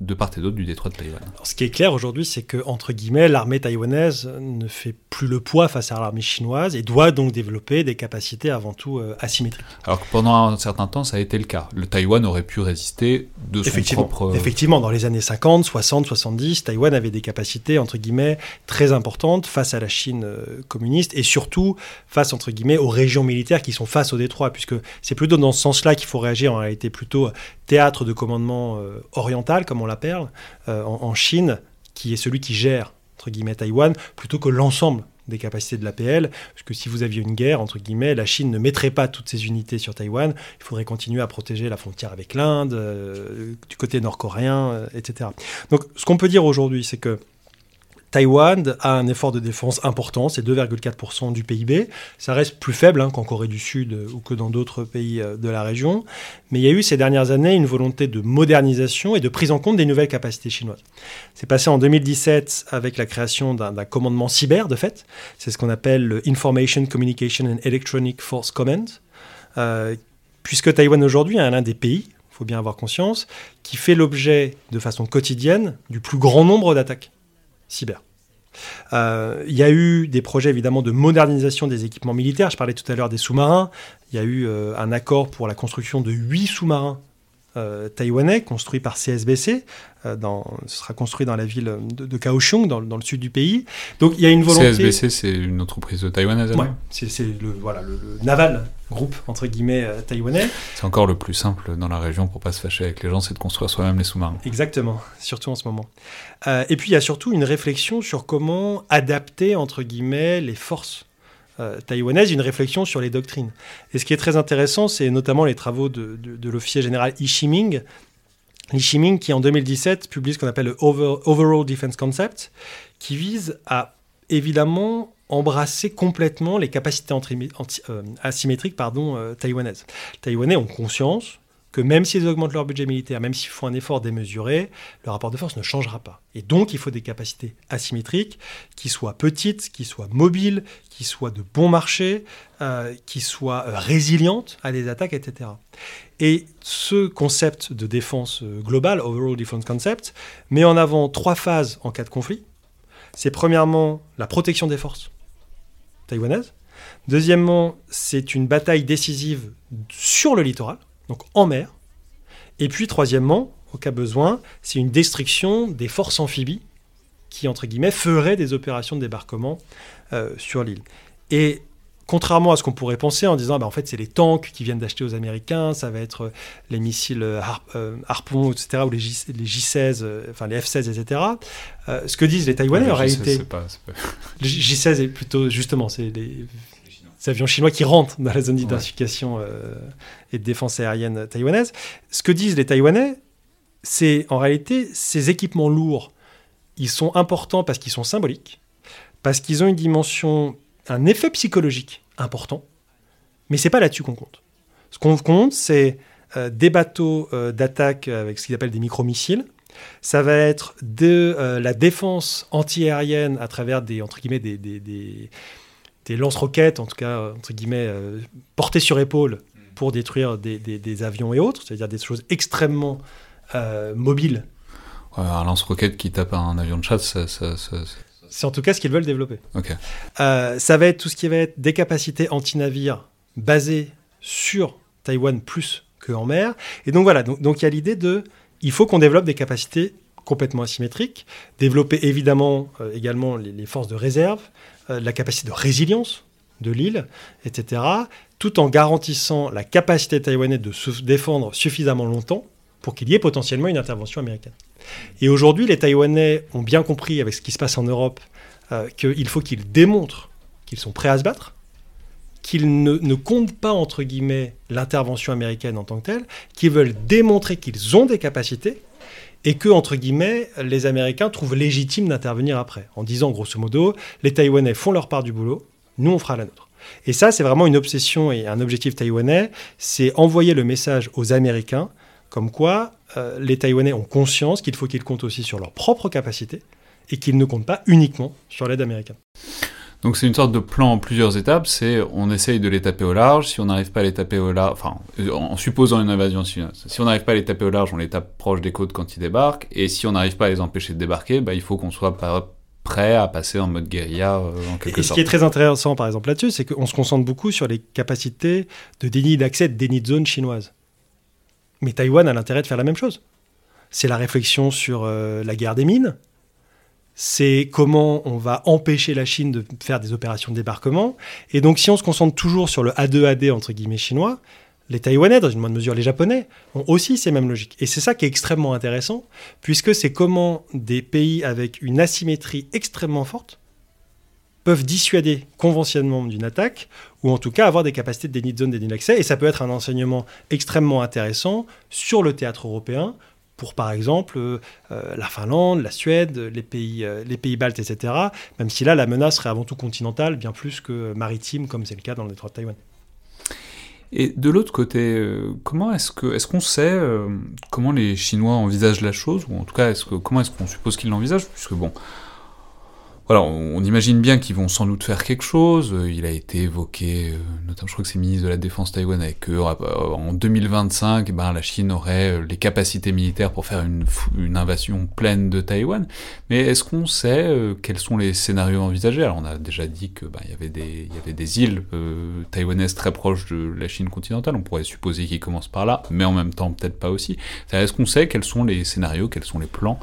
S1: de part et d'autre du détroit de Taïwan.
S2: ce qui est clair aujourd'hui, c'est que entre guillemets, l'armée taïwanaise ne fait plus le poids face à l'armée chinoise et doit donc développer des capacités avant tout euh, asymétriques.
S1: Alors que pendant un certain temps, ça a été le cas. Le Taïwan aurait pu résister de son
S2: effectivement,
S1: propre.
S2: Euh, effectivement, dans les années 50, 60, 70, Taïwan avait des capacités entre guillemets très importantes face à la Chine euh, communiste et surtout face entre guillemets aux régions militaires qui sont face au détroit, puisque c'est plutôt dans ce sens-là qu'il faut réagir en réalité plutôt théâtre de commandement oriental, comme on la perle, euh, en, Chine, qui est celui qui gère, entre guillemets, Taïwan, plutôt que l'ensemble des capacités de l'APL, parce que si vous aviez une guerre, entre guillemets, la Chine ne mettrait pas toutes ses unités sur Taïwan, il faudrait continuer à protéger la frontière avec l'Inde, euh, du côté nord-coréen, euh, etc. Donc ce qu'on peut dire aujourd'hui, c'est que Taïwan a un effort de défense important, c'est 2,4% du PIB. Ça reste plus faible hein, qu'en Corée du Sud euh, ou que dans d'autres pays euh, de la région. Mais il y a eu ces dernières années une volonté de modernisation et de prise en compte des nouvelles capacités chinoises. C'est passé en 2017 avec la création d'un commandement cyber, de fait. C'est ce qu'on appelle le Information Communication and Electronic Force Command. Euh, puisque Taïwan aujourd'hui est l'un des pays, il faut bien avoir conscience, qui fait l'objet de façon quotidienne du plus grand nombre d'attaques cyber. Euh, il y a eu des projets évidemment de modernisation des équipements militaires. Je parlais tout à l'heure des sous-marins. Il y a eu euh, un accord pour la construction de huit sous-marins euh, taïwanais construits par CSBC. dans, ce sera construit dans la ville de, Kaohsiung, dans, dans, le sud du pays. Donc il y a une volonté.
S1: CSBC, c'est une entreprise taïwanaise.
S2: Ouais, c'est le, voilà, le, naval groupe entre guillemets taïwanais.
S1: C'est encore le plus simple dans la région pour pas se fâcher avec les gens, c'est de construire soi-même les sous-marins.
S2: Exactement, surtout en ce moment. et puis il y a surtout une réflexion sur comment adapter entre guillemets les forces euh, taïwanaise, une réflexion sur les doctrines. Et ce qui est très intéressant, c'est notamment les travaux de, l'officier général Yi Shiming qui en 2017 publie ce qu'on appelle le Overall Defense Concept, qui vise à évidemment embrasser complètement les capacités euh, asymétriques pardon, euh, taïwanaises. Les Taïwanais ont conscience que même s'ils augmentent leur budget militaire, même s'ils font un effort démesuré, le rapport de force ne changera pas. Et donc, il faut des capacités asymétriques qui soient petites, qui soient mobiles, qui soient de bon marché, euh, qui soient résilientes à des attaques, etc. Et ce concept de défense globale, Overall Defense Concept, met en avant trois phases en cas de conflit. C'est premièrement la protection des forces taïwanaises. Deuxièmement, c'est une bataille décisive sur le littoral donc en mer. Et puis troisièmement, au cas besoin, c'est une destruction des forces amphibies qui, entre guillemets, feraient des opérations de débarquement euh, sur l'île. Et contrairement à ce qu'on pourrait penser en disant, bah, en fait, c'est les tanks qui viennent d'acheter aux Américains, ça va être euh, les missiles euh, Harpon, etc., ou les, J, les J-16, enfin les F-16, etc. ce que disent les Taïwanais, en réalité... Pas, J-16 est plutôt, justement, c'est les avions chinois qui rentrent dans la zone d'identification euh, et de défense aérienne taïwanaise. Ce que disent les Taïwanais, c'est en réalité ces équipements lourds, ils sont importants parce qu'ils sont symboliques, parce qu'ils ont une dimension, un effet psychologique important, mais c'est pas là-dessus qu'on compte. Ce qu'on compte, c'est euh, des bateaux euh, d'attaque avec ce qu'ils appellent des micro-missiles. Ça va être de la défense antiaérienne à travers des, entre guillemets, des, des lance-roquettes, en tout cas, euh, entre guillemets, euh, portées sur épaule pour détruire des, avions et autres, c'est-à-dire des choses extrêmement euh, mobiles.
S1: un lance-roquette qui tape un avion de chasse, ça,
S2: c'est en tout cas ce qu'ils veulent développer. ça va être tout ce qui va être des capacités anti-navires basées sur Taïwan plus qu'en mer. Et donc voilà, donc il y a l'idée de, il faut qu'on développe des capacités complètement asymétriques, développer évidemment également les, forces de réserve, euh, la capacité de résilience de l'île, etc., tout en garantissant la capacité taïwanaise de se défendre suffisamment longtemps pour qu'il y ait potentiellement une intervention américaine. Et aujourd'hui, les Taïwanais ont bien compris, avec ce qui se passe en Europe, euh, qu'il faut qu'ils démontrent qu'ils sont prêts à se battre, qu'ils ne, ne, comptent pas, entre guillemets, l'intervention américaine en tant que telle, qu'ils veulent démontrer qu'ils ont des capacités et que, entre guillemets, les Américains trouvent légitime d'intervenir après, en disant grosso modo, les Taïwanais font leur part du boulot, nous on fera la nôtre. Et ça, c'est vraiment une obsession et un objectif taïwanais, c'est envoyer le message aux Américains, comme quoi euh, les Taïwanais ont conscience qu'il faut qu'ils comptent aussi sur leurs propres capacités, et qu'ils ne comptent pas uniquement sur l'aide américaine.
S1: Donc c'est une sorte de plan en plusieurs étapes, c'est on essaye de les taper au large, si on n'arrive pas à les taper au large, enfin en supposant une invasion si on n'arrive pas à les taper au large, on les tape proche des côtes quand ils débarquent, et si on n'arrive pas à les empêcher de débarquer, bah, il faut qu'on soit prêt à passer en mode guérilla euh, en quelque
S2: et
S1: sorte.
S2: Ce qui est très intéressant par exemple là-dessus, c'est qu'on se concentre beaucoup sur les capacités de déni d'accès, de déni de zone chinoise. Mais Taïwan a l'intérêt de faire la même chose. C'est la réflexion sur euh, la guerre des mines, c'est comment on va empêcher la Chine de faire des opérations de débarquement. Et donc, si on se concentre toujours sur le A2AD, entre guillemets, chinois, les Taïwanais, dans une moindre mesure les Japonais, ont aussi ces mêmes logiques. Et c'est ça qui est extrêmement intéressant, puisque c'est comment des pays avec une asymétrie extrêmement forte peuvent dissuader conventionnellement d'une attaque, ou en tout cas avoir des capacités de déni de zone, déni d'accès. Et ça peut être un enseignement extrêmement intéressant sur le théâtre européen, pour par exemple euh, euh, la Finlande, la Suède, les pays, euh, les pays baltes, etc. Même si là, la menace serait avant tout continentale, bien plus que maritime, comme c'est le cas dans le détroit de Taïwan.
S1: Et de l'autre côté, comment est-ce que est-ce qu'on sait comment les Chinois envisagent la chose, ou en tout cas, comment est-ce qu'on suppose qu'ils l'envisagent, puisque bon, voilà, on, imagine bien qu'ils vont sans doute faire quelque chose. Euh, il a été évoqué, euh, notamment, je crois que c'est le ministre de la Défense taïwanais, qu'en 2025, ben, la Chine aurait euh, les capacités militaires pour faire une, invasion pleine de Taïwan. Mais est-ce qu'on sait quels sont les scénarios envisagés? Alors, on a déjà dit que ben, y avait des îles taïwanaises très proches de la Chine continentale. On pourrait supposer qu'ils commencent par là, mais en même temps, peut-être pas aussi. Est-ce qu'on sait quels sont les scénarios, quels sont les plans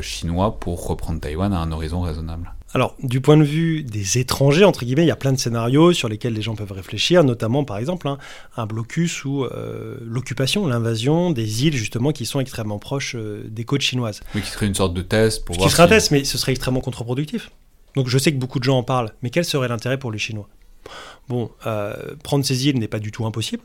S1: chinois pour reprendre Taïwan à un horizon raisonnable?
S2: Alors, du point de vue des étrangers, entre guillemets, il y a plein de scénarios sur lesquels les gens peuvent réfléchir, notamment, par exemple, hein, un blocus ou euh, l'occupation, l'invasion des îles, justement, qui sont extrêmement proches euh, des côtes chinoises.
S1: Mais qui serait une sorte de test pour
S2: ce
S1: voir.
S2: Qui serait un test, mais ce serait extrêmement contre-productif. Donc, je sais que beaucoup de gens en parlent, mais quel serait l'intérêt pour les Chinois? Bon, euh, prendre ces îles n'est pas du tout impossible,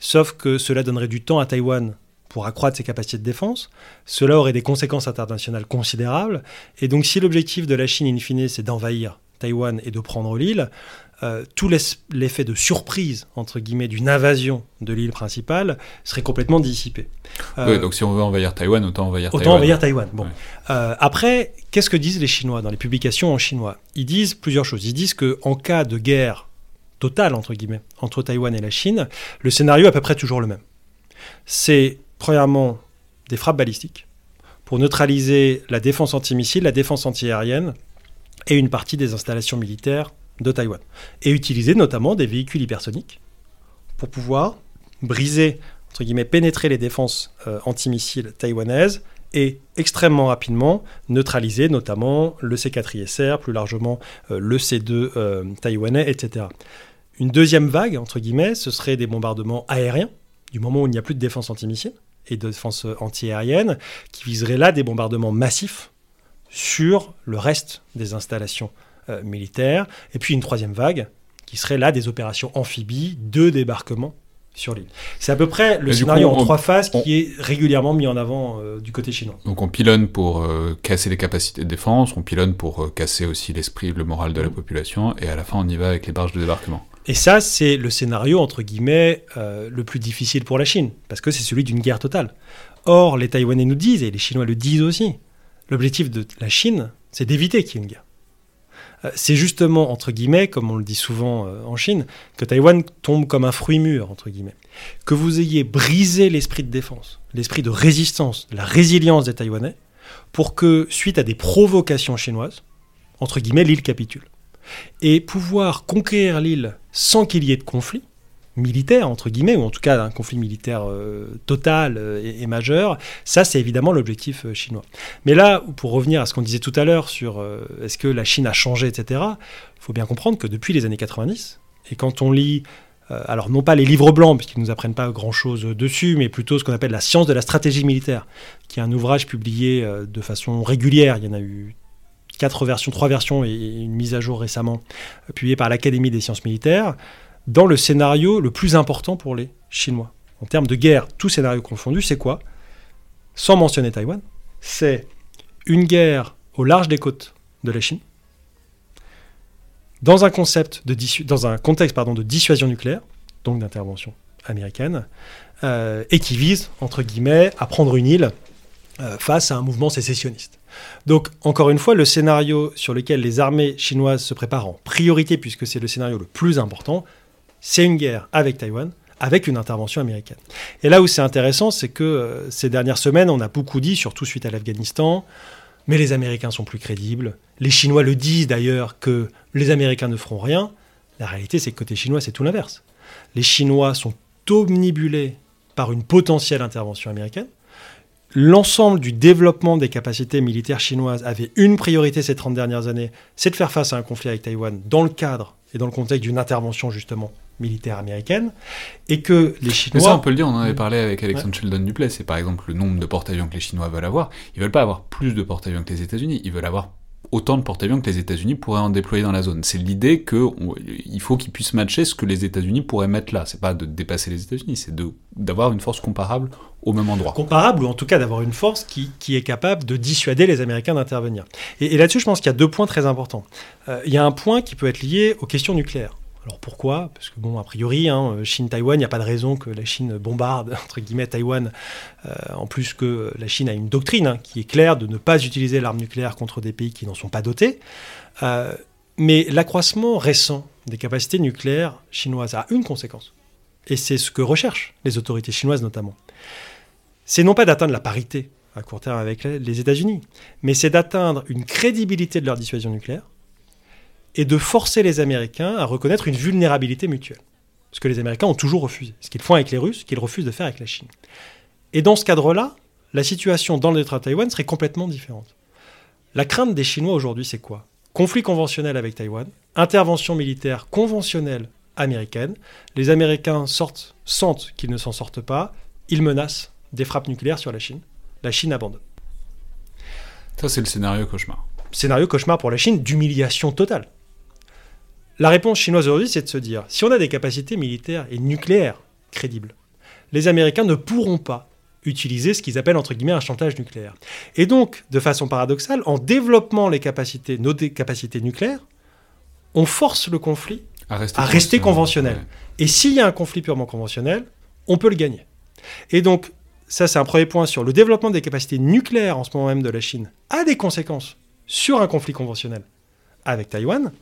S2: sauf que cela donnerait du temps à Taïwan pour accroître ses capacités de défense. Cela aurait des conséquences internationales considérables. Et donc si l'objectif de la Chine, in fine, c'est d'envahir Taïwan et de prendre l'île, euh, tout l'effet de surprise, entre guillemets, d'une invasion de l'île principale serait complètement dissipé.
S1: Euh, donc si on veut envahir Taïwan, autant envahir Taïwan.
S2: Autant envahir Taïwan. Bon. Euh, après, qu'est-ce que disent les Chinois dans les publications en chinois? Ils disent plusieurs choses. Ils disent qu'en cas de guerre totale, entre guillemets, entre Taïwan et la Chine, le scénario est à peu près toujours le même. C'est Premièrement, des frappes balistiques pour neutraliser la défense antimissile, la défense antiaérienne et une partie des installations militaires de Taïwan. Et utiliser notamment des véhicules hypersoniques pour pouvoir briser, entre guillemets, pénétrer les défenses euh, antimissiles taïwanaises et extrêmement rapidement neutraliser notamment le C4ISR, plus largement euh, le C2 euh, taïwanais, etc. Une deuxième vague, entre guillemets, ce serait des bombardements aériens, du moment où il n'y a plus de défense antimissile et de défense antiaérienne, qui viseraient là des bombardements massifs sur le reste des installations euh, militaires. Et puis une troisième vague, qui serait là des opérations amphibies de débarquement sur l'île. C'est à peu près le scénario en trois phases qui est régulièrement mis en avant euh, du côté chinois.
S1: Donc on pilonne pour euh, casser les capacités de défense, on pilonne pour casser aussi l'esprit, le moral de la population, et à la fin on y va avec les barges de débarquement.
S2: Et ça, c'est le scénario, entre guillemets, euh, le plus difficile pour la Chine, parce que c'est celui d'une guerre totale. Or, les Taïwanais nous disent, et les Chinois le disent aussi, l'objectif de la Chine, c'est d'éviter qu'il y ait une guerre. Euh, c'est justement, entre guillemets, comme on le dit souvent euh, en Chine, que Taïwan tombe comme un fruit mûr, entre guillemets. Que vous ayez brisé l'esprit de défense, l'esprit de résistance, la résilience des Taïwanais, pour que, suite à des provocations chinoises, entre guillemets, l'île capitule. Et pouvoir conquérir l'île sans qu'il y ait de conflit militaire, entre guillemets, ou en tout cas un conflit militaire euh, total euh, et, majeur, ça c'est évidemment l'objectif euh, chinois. Mais là, pour revenir à ce qu'on disait tout à l'heure sur est-ce que la Chine a changé, etc., il faut bien comprendre que depuis les années 90, et quand on lit alors non pas les livres blancs, puisqu'ils ne nous apprennent pas grand-chose dessus, mais plutôt ce qu'on appelle la science de la stratégie militaire, qui est un ouvrage publié de façon régulière. Il y en a eu quatre versions, trois versions et une mise à jour récemment, publiée par l'Académie des sciences militaires, dans le scénario le plus important pour les Chinois. En termes de guerre, tout scénario confondu, c'est quoi? Sans mentionner Taïwan, c'est une guerre au large des côtes de la Chine, dans un, concept de dans un contexte de dissuasion nucléaire, donc d'intervention américaine, euh, et qui vise, entre guillemets, à prendre une île euh, face à un mouvement sécessionniste. Donc, encore une fois, le scénario sur lequel les armées chinoises se préparent en priorité, puisque c'est le scénario le plus important, c'est une guerre avec Taïwan, avec une intervention américaine. Et là où c'est intéressant, c'est que euh, ces dernières semaines, on a beaucoup dit, surtout suite à l'Afghanistan, mais les Américains sont plus crédibles. Les Chinois le disent d'ailleurs que les Américains ne feront rien. La réalité, c'est que côté chinois, c'est tout l'inverse. Les Chinois sont omnibulés par une potentielle intervention américaine. L'ensemble du développement des capacités militaires chinoises avait une priorité ces 30 dernières années, c'est de faire face à un conflit avec Taïwan dans le cadre et dans le contexte d'une intervention justement militaire américaine, et que les Chinois...
S1: Mais ça, on peut le dire, on en avait parlé avec Alexandre Sheldon Duplay, c'est par exemple le nombre de porte-avions que les Chinois veulent avoir. Ils veulent pas avoir plus de porte-avions que les États-Unis, ils veulent avoir autant de porte-avions que les États-Unis pourraient en déployer dans la zone. C'est l'idée qu'il faut qu'ils puissent matcher ce que les États-Unis pourraient mettre là. C'est pas de dépasser les États-Unis, c'est d'avoir une force comparable au même endroit.
S2: Comparable, ou en tout cas d'avoir une force qui, est capable de dissuader les Américains d'intervenir. Et, là-dessus, je pense qu'il y a deux points très importants. Euh, il y a un point qui peut être lié aux questions nucléaires. Alors pourquoi? Parce que bon, a priori, hein, Chine-Taïwan, il n'y a pas de raison que la Chine bombarde entre guillemets Taïwan. Euh, en plus que la Chine a une doctrine hein, qui est claire de ne pas utiliser l'arme nucléaire contre des pays qui n'en sont pas dotés. Euh, mais l'accroissement récent des capacités nucléaires chinoises a une conséquence, et c'est ce que recherchent les autorités chinoises notamment. C'est non pas d'atteindre la parité à court terme avec les États-Unis, mais c'est d'atteindre une crédibilité de leur dissuasion nucléaire et de forcer les Américains à reconnaître une vulnérabilité mutuelle. Ce que les Américains ont toujours refusé. Ce qu'ils font avec les Russes, qu'ils refusent de faire avec la Chine. Et dans ce cadre-là, la situation dans le détroit de Taïwan serait complètement différente. La crainte des Chinois aujourd'hui, c'est quoi? Conflit conventionnel avec Taïwan, intervention militaire conventionnelle américaine. Les Américains sortent, sentent qu'ils ne s'en sortent pas. Ils menacent des frappes nucléaires sur la Chine. La Chine abandonne.
S1: Ça, c'est le scénario cauchemar.
S2: Scénario cauchemar pour la Chine d'humiliation totale. La réponse chinoise aujourd'hui, c'est de se dire, si on a des capacités militaires et nucléaires crédibles, les Américains ne pourront pas utiliser ce qu'ils appellent entre guillemets un chantage nucléaire. Et donc, de façon paradoxale, en développant les capacités, nos capacités nucléaires, on force le conflit à rester, conventionnel. Et s'il y a un conflit purement conventionnel, on peut le gagner. Et donc, ça c'est un premier point sur le développement des capacités nucléaires en ce moment même de la Chine a des conséquences sur un conflit conventionnel avec Taïwan.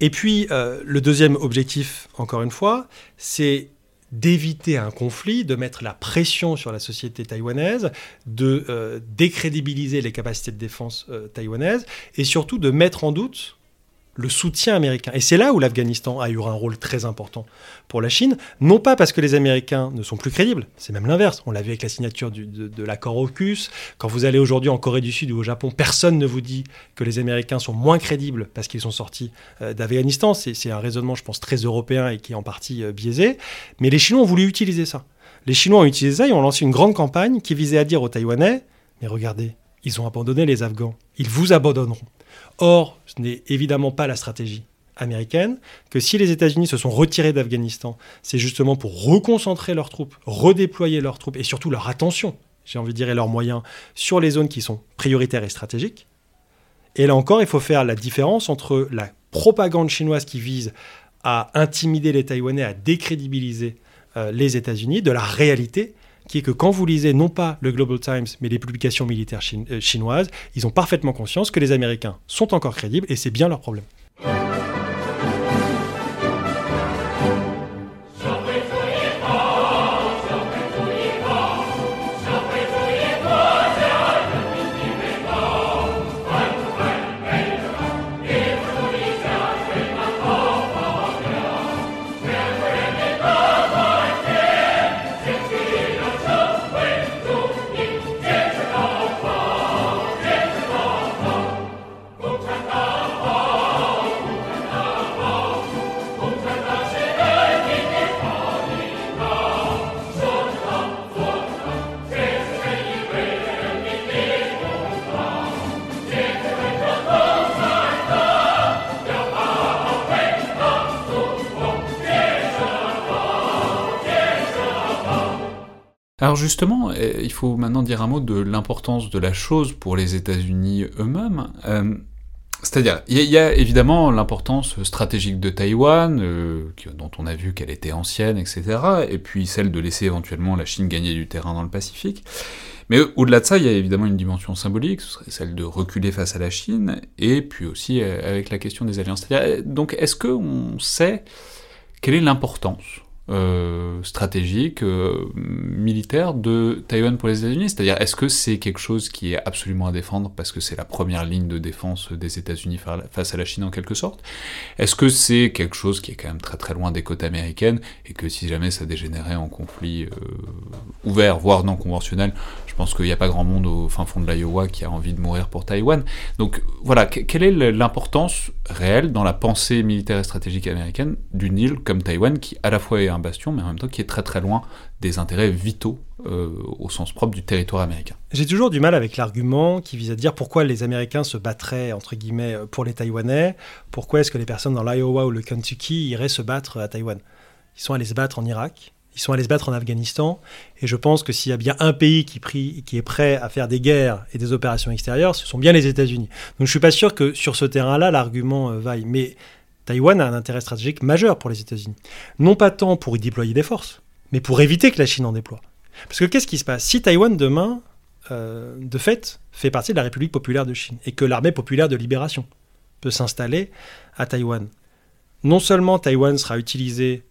S2: Et puis, euh, le deuxième objectif, encore une fois, c'est d'éviter un conflit, de mettre la pression sur la société taïwanaise, de euh, décrédibiliser les capacités de défense euh, taïwanaises, et surtout de mettre en doute le soutien américain. Et c'est là où l'Afghanistan a eu un rôle très important pour la Chine, non pas parce que les Américains ne sont plus crédibles, c'est même l'inverse. On l'a vu avec la signature de, l'accord AUKUS. Quand vous allez aujourd'hui en Corée du Sud ou au Japon, personne ne vous dit que les Américains sont moins crédibles parce qu'ils sont sortis euh, d'Afghanistan. C'est un raisonnement, je pense, très européen et qui est en partie euh, biaisé. Mais les Chinois ont voulu utiliser ça. Les Chinois ont utilisé ça et ont lancé une grande campagne qui visait à dire aux Taïwanais, mais regardez, ils ont abandonné les Afghans. Ils vous abandonneront. Or, ce n'est évidemment pas la stratégie américaine, que si les États-Unis se sont retirés d'Afghanistan, c'est justement pour reconcentrer leurs troupes, redéployer leurs troupes et surtout leur attention, j'ai envie de dire, et leurs moyens sur les zones qui sont prioritaires et stratégiques. Et là encore, il faut faire la différence entre la propagande chinoise qui vise à intimider les Taïwanais, à décrédibiliser euh, les États-Unis, de la réalité qui est que quand vous lisez non pas le Global Times, mais les publications militaires euh, chinoises, ils ont parfaitement conscience que les Américains sont encore crédibles et c'est bien leur problème.
S1: Alors justement, eh, il faut maintenant dire un mot de l'importance de la chose pour les États-Unis eux-mêmes. Euh, C'est-à-dire, il y, a évidemment l'importance stratégique de Taïwan, euh, dont on a vu qu'elle était ancienne, etc., et puis celle de laisser éventuellement la Chine gagner du terrain dans le Pacifique. Mais au-delà de ça, il y a évidemment une dimension symbolique, ce serait celle de reculer face à la Chine, et puis aussi euh, avec la question des alliances. Donc, est-ce qu'on sait quelle est l'importance euh, stratégique, euh, militaire de Taïwan pour les États-Unis C'est-à-dire, est-ce que c'est quelque chose qui est absolument à défendre parce que c'est la première ligne de défense des États-Unis face à la Chine en quelque sorte? Est-ce que c'est quelque chose qui est quand même très très loin des côtes américaines et que si jamais ça dégénérait en conflit euh, ouvert, voire non conventionnel, je pense qu'il n'y a pas grand monde au fin fond de l'Iowa qui a envie de mourir pour Taïwan. Donc voilà, quelle est l'importance réelle dans la pensée militaire et stratégique américaine d'une île comme Taïwan qui à la fois est bastion, mais en même temps qui est très très loin des intérêts vitaux euh, au sens propre du territoire américain.
S2: J'ai toujours du mal avec l'argument qui vise à dire pourquoi les Américains se battraient, entre guillemets, pour les Taïwanais, pourquoi est-ce que les personnes dans l'Iowa ou le Kentucky iraient se battre à Taïwan? Ils sont allés se battre en Irak, ils sont allés se battre en Afghanistan. Et je pense que s'il y a bien un pays qui, qui, est prêt à faire des guerres et des opérations extérieures, ce sont bien les États-Unis. Donc je ne suis pas sûr que sur ce terrain-là, l'argument euh, vaille. Mais Taïwan a un intérêt stratégique majeur pour les États-Unis. Non pas tant pour y déployer des forces, mais pour éviter que la Chine en déploie. Parce que qu'est-ce qui se passe? Si Taïwan demain, euh, de fait, fait partie de la République populaire de Chine et que l'armée populaire de libération peut s'installer à Taïwan, non seulement Taïwan sera utilisé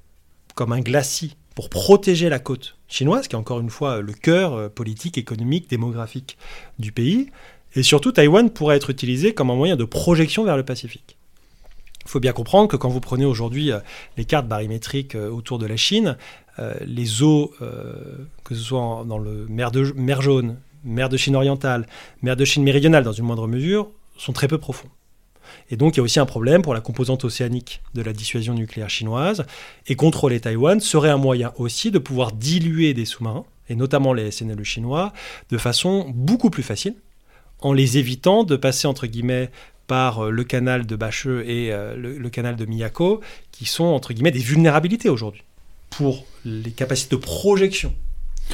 S2: comme un glacis pour protéger la côte chinoise, qui est encore une fois le cœur euh, politique, économique, démographique du pays. Et surtout, Taïwan pourrait être utilisé comme un moyen de projection vers le Pacifique. Il faut bien comprendre que quand vous prenez aujourd'hui euh, les cartes barymétriques euh, autour de la Chine, les eaux, que ce soit dans le mer, de, mer jaune, mer de Chine orientale, mer de Chine méridionale dans une moindre mesure, sont très peu profondes. Et donc il y a aussi un problème pour la composante océanique de la dissuasion nucléaire chinoise. Et contrôler Taïwan serait un moyen aussi de pouvoir diluer des sous-marins, et notamment les SNLE chinois, de façon beaucoup plus facile, en les évitant de passer entre guillemets par euh, le canal de Bacheux et euh, le, canal de Miyako, qui sont entre guillemets des vulnérabilités aujourd'hui pour les capacités de projection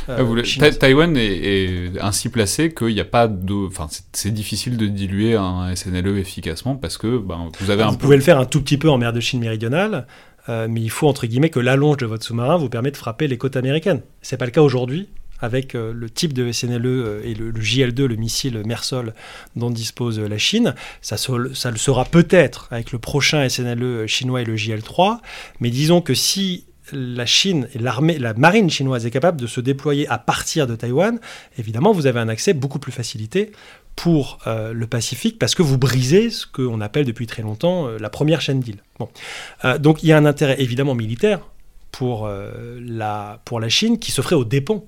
S1: euh, Taïwan est, ainsi placé qu'il n'y a pas de. Enfin, c'est difficile de diluer un SNLE efficacement parce que ben, vous avez
S2: un. Vous pouvez le faire un tout petit peu en mer de Chine méridionale, euh, mais il faut entre guillemets que l'allonge de votre sous-marin vous permette de frapper les côtes américaines. C'est pas le cas aujourd'hui avec euh, le type de SNLE et le, JL2, le missile Mersol dont dispose la Chine. Ça, le sera peut-être avec le prochain SNLE chinois et le JL3, mais disons que si la Chine et l'armée, la marine chinoise est capable de se déployer à partir de Taïwan, évidemment, vous avez un accès beaucoup plus facilité pour euh, le Pacifique parce que vous brisez ce qu'on appelle depuis très longtemps euh, la première chaîne d'îles. Bon. Euh, donc il y a un intérêt évidemment militaire pour, la, pour la Chine qui se ferait aux dépens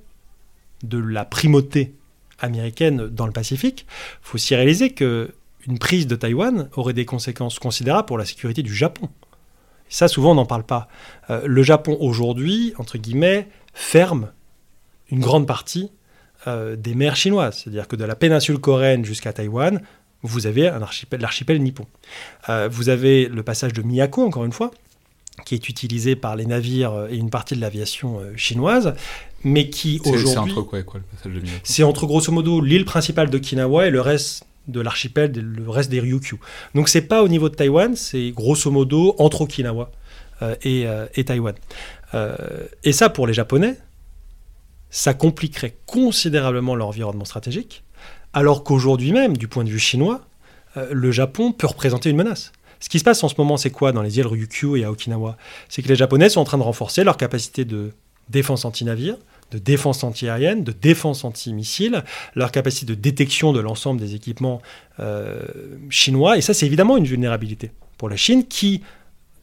S2: de la primauté américaine dans le Pacifique. Faut aussi réaliser que une prise de Taïwan aurait des conséquences considérables pour la sécurité du Japon. Ça, souvent, on n'en parle pas. Euh, le Japon, aujourd'hui, entre guillemets, ferme une grande partie euh, des mers chinoises. C'est-à-dire que de la péninsule coréenne jusqu'à Taïwan, vous avez l'archipel nippon. Euh, vous avez le passage de Miyako, encore une fois, qui est utilisé par les navires et une partie de l'aviation chinoise, mais qui aujourd'hui... C'est
S1: entre quoi et quoi, le passage de
S2: C'est entre, grosso modo, l'île principale d'Okinawa et le reste de l'archipel, le reste des Ryukyu. Donc c'est pas au niveau de Taïwan, c'est grosso modo entre Okinawa euh, euh, et, Taïwan. Euh, et ça, pour les Japonais, ça compliquerait considérablement leur environnement stratégique, alors qu'aujourd'hui même, du point de vue chinois, le Japon peut représenter une menace. Ce qui se passe en ce moment, c'est quoi dans les îles Ryukyu et à Okinawa? C'est que les Japonais sont en train de renforcer leur capacité de défense anti-navire, de défense antiaérienne, de défense anti-missile, leur capacité de détection de l'ensemble des équipements euh, chinois. Et ça, c'est évidemment une vulnérabilité pour la Chine qui,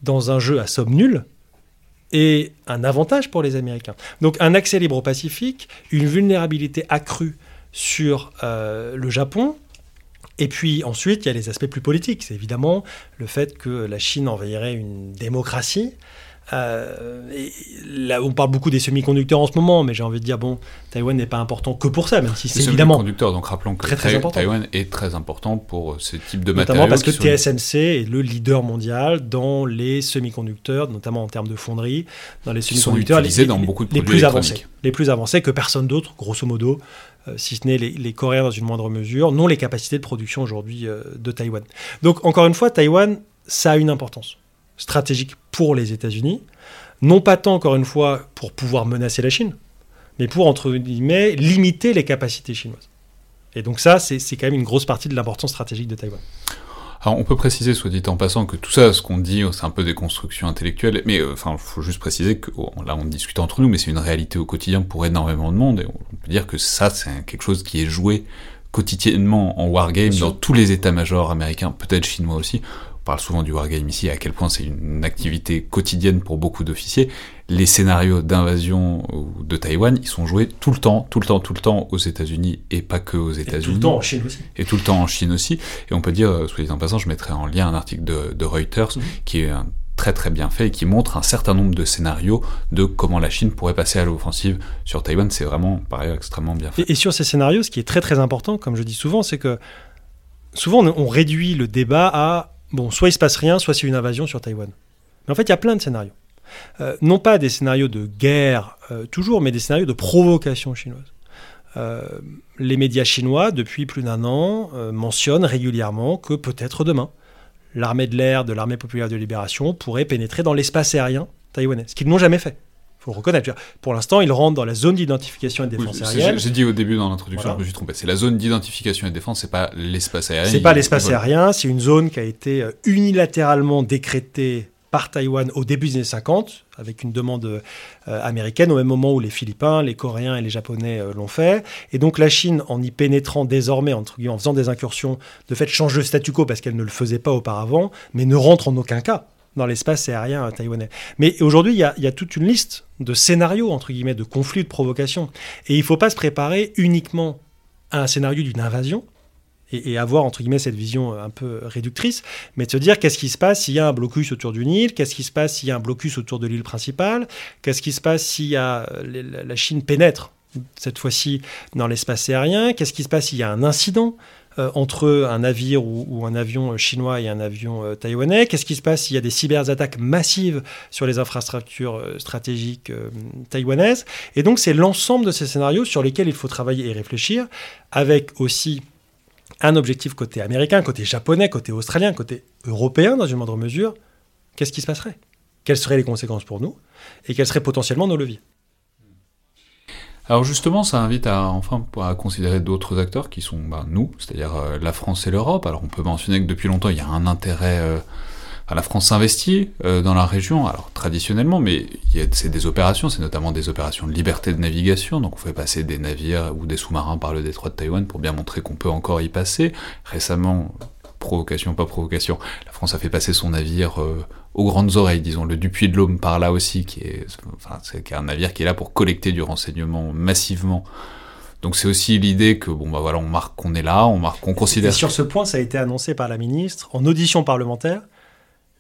S2: dans un jeu à somme nulle, est un avantage pour les Américains. Donc un accès libre au Pacifique, une vulnérabilité accrue sur euh, le Japon, et puis ensuite, il y a les aspects plus politiques. C'est évidemment le fait que la Chine envahirait une démocratie, euh, là, on parle beaucoup des semi-conducteurs en ce moment, mais j'ai envie de dire, bon, Taïwan n'est pas important que pour ça, même si c'est évidemment.
S1: semi-conducteurs, donc rappelons que très, Taïwan est très important pour ce type de
S2: matériaux. Notamment parce que TSMC est le leader mondial dans les semi-conducteurs, notamment en termes de fonderie, dans les semi-conducteurs.
S1: les, dans beaucoup de
S2: les plus avancés. Les plus avancés que personne d'autre, grosso modo, si ce n'est les, Coréens dans une moindre mesure, n'ont les capacités de production aujourd'hui de Taïwan. Donc encore une fois, Taïwan, ça a une importance stratégique pour les États-Unis, non pas tant encore une fois pour pouvoir menacer la Chine, mais pour, entre guillemets, limiter les capacités chinoises. Et donc ça, c'est quand même une grosse partie de l'importance stratégique de Taïwan.
S1: Alors, on peut préciser, soit dit en passant, que tout ça, ce qu'on dit, c'est un peu des constructions intellectuelles, mais euh, enfin, il faut juste préciser que oh, là, on discute entre nous, mais c'est une réalité au quotidien pour énormément de monde, et on peut dire que ça, c'est quelque chose qui est joué quotidiennement en wargame dans tous les états-majors américains, peut-être chinois aussi parle souvent du wargame ici, à quel point c'est une activité quotidienne pour beaucoup d'officiers. Les scénarios d'invasion de Taïwan, ils sont joués tout le temps, tout le temps, tout le temps aux États-Unis et pas que aux États-Unis. Tout
S2: le temps en Chine aussi.
S1: Et tout le temps en Chine aussi. Et on peut dire, euh, soit dit en passant, je mettrai en lien un article de, Reuters mhm. qui est très très bien fait et qui montre un certain nombre de scénarios de comment la Chine pourrait passer à l'offensive sur Taïwan. C'est vraiment, par ailleurs, extrêmement bien fait.
S2: Et, et, sur ces scénarios, ce qui est très très important, comme je dis souvent, c'est que souvent on réduit le débat à bon, soit il se passe rien, soit c'est une invasion sur Taïwan. Mais en fait, il y a plein de scénarios. Euh, non pas des scénarios de guerre euh, toujours, mais des scénarios de provocation chinoise. Euh, les médias chinois, depuis plus d'un an, mentionnent régulièrement que peut-être demain, l'armée de l'air de l'armée populaire de libération pourrait pénétrer dans l'espace aérien taïwanais, ce qu'ils n'ont jamais fait faut reconnaître. Pour l'instant, ils rentrent dans la zone d'identification et de défense aérienne.
S1: J'ai dit au début dans l'introduction, je me suis trompé. C'est la zone d'identification et de défense, c'est pas l'espace aérien.
S2: C'est pas l'espace aérien, c'est une zone qui a été euh, unilatéralement décrétée par Taïwan au début des années 50, avec une demande euh, américaine, au même moment où les Philippins, les Coréens et les Japonais euh, l'ont fait. Et donc la Chine, en y pénétrant désormais, entre guillemets, en faisant des incursions, de fait change le statu quo parce qu'elle ne le faisait pas auparavant, mais ne rentre en aucun cas dans l'espace aérien taïwanais. Mais aujourd'hui, il y, a, toute une liste de scénarios, entre guillemets, de conflits, de provocations. Et il ne faut pas se préparer uniquement à un scénario d'une invasion, et, avoir entre guillemets cette vision un peu réductrice, mais de se dire qu'est-ce qui se passe s'il y a un blocus autour d'une île, qu'est-ce qui se passe s'il y a un blocus autour de l'île principale, qu'est-ce qui se passe si la Chine pénètre cette fois-ci dans l'espace aérien, qu'est-ce qui se passe s'il y a un incident, euh, entre un navire ou, un avion chinois et un avion euh, taïwanais. Qu'est-ce qui se passe? S'il y a des cyberattaques massives sur les infrastructures euh, stratégiques taïwanaises. Et donc c'est l'ensemble de ces scénarios sur lesquels il faut travailler et réfléchir, avec aussi un objectif côté américain, côté japonais, côté australien, côté européen dans une moindre mesure. Qu'est-ce qui se passerait? Quelles seraient les conséquences pour nous? Et quels seraient potentiellement nos leviers?
S1: Alors justement, ça invite à enfin à considérer d'autres acteurs qui sont bah, nous, c'est-à-dire euh, la France et l'Europe. Alors on peut mentionner que depuis longtemps, il y a un intérêt. Euh, la France s'investit euh, dans la région, alors traditionnellement, mais c'est des opérations, c'est notamment des opérations de liberté de navigation, donc on fait passer des navires ou des sous-marins par le détroit de Taïwan pour bien montrer qu'on peut encore y passer. Récemment, provocation, pas provocation, la France a fait passer son navire aux grandes oreilles, disons, le Dupuis de l'Homme par là aussi, qui est, enfin, un navire qui est là pour collecter du renseignement massivement. Donc c'est aussi l'idée que bon bah voilà, on marque qu'on est là, on marque qu'on considère.
S2: Et sur ce point, ça a été annoncé par la ministre en audition parlementaire,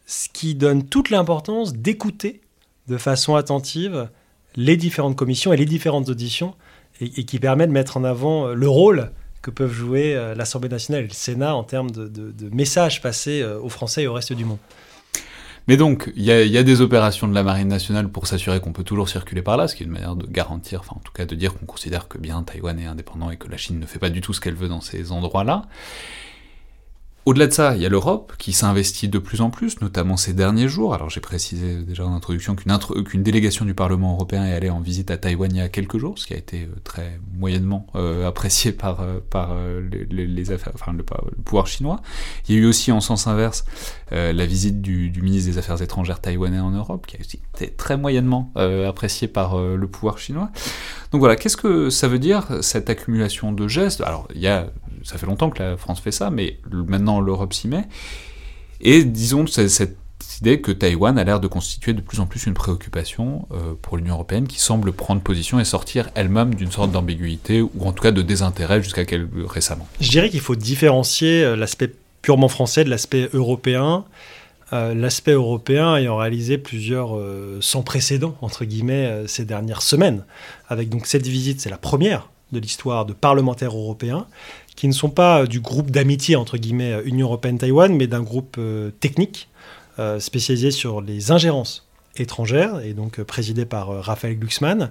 S2: ce qui donne toute l'importance d'écouter de façon attentive les différentes commissions et les différentes auditions et, et qui permet de mettre en avant euh, le rôle que peuvent jouer euh, l'Assemblée nationale et le Sénat en termes de, messages passés euh, aux Français et au reste du monde.
S1: Mais donc, il y, a des opérations de la Marine nationale pour s'assurer qu'on peut toujours circuler par là, ce qui est une manière de garantir, enfin en tout cas de dire qu'on considère que bien Taïwan est indépendant et que la Chine ne fait pas du tout ce qu'elle veut dans ces endroits-là. Au-delà de ça, il y a l'Europe qui s'investit de plus en plus, notamment ces derniers jours. Alors j'ai précisé déjà en introduction qu'une délégation du Parlement européen est allée en visite à Taïwan il y a quelques jours, ce qui a été euh, très moyennement euh, apprécié par, euh, les, affaires, enfin, le, pouvoir chinois. Il y a eu aussi en sens inverse la visite du, ministre des Affaires étrangères taïwanais en Europe, qui a aussi été très moyennement apprécié par le pouvoir chinois. Donc voilà, qu'est-ce que ça veut dire cette accumulation de gestes? Alors il y a ça fait longtemps que la France fait ça, mais maintenant l'Europe s'y met. Et disons cette idée que Taïwan a l'air de constituer de plus en plus une préoccupation euh, pour l'Union européenne qui semble prendre position et sortir elle-même d'une sorte d'ambiguïté ou en tout cas de désintérêt jusqu'à récemment.
S2: Je dirais qu'il faut différencier euh, l'aspect purement français de l'aspect européen. Euh, l'aspect européen ayant réalisé plusieurs sans précédent entre guillemets ces dernières semaines, avec donc cette visite, c'est la première de l'histoire de parlementaires européens qui ne sont pas du groupe d'amitié entre guillemets euh, Union européenne-Taïwan, mais d'un groupe euh, technique euh, spécialisé sur les ingérences étrangères, et donc présidée par Raphaël Glucksmann.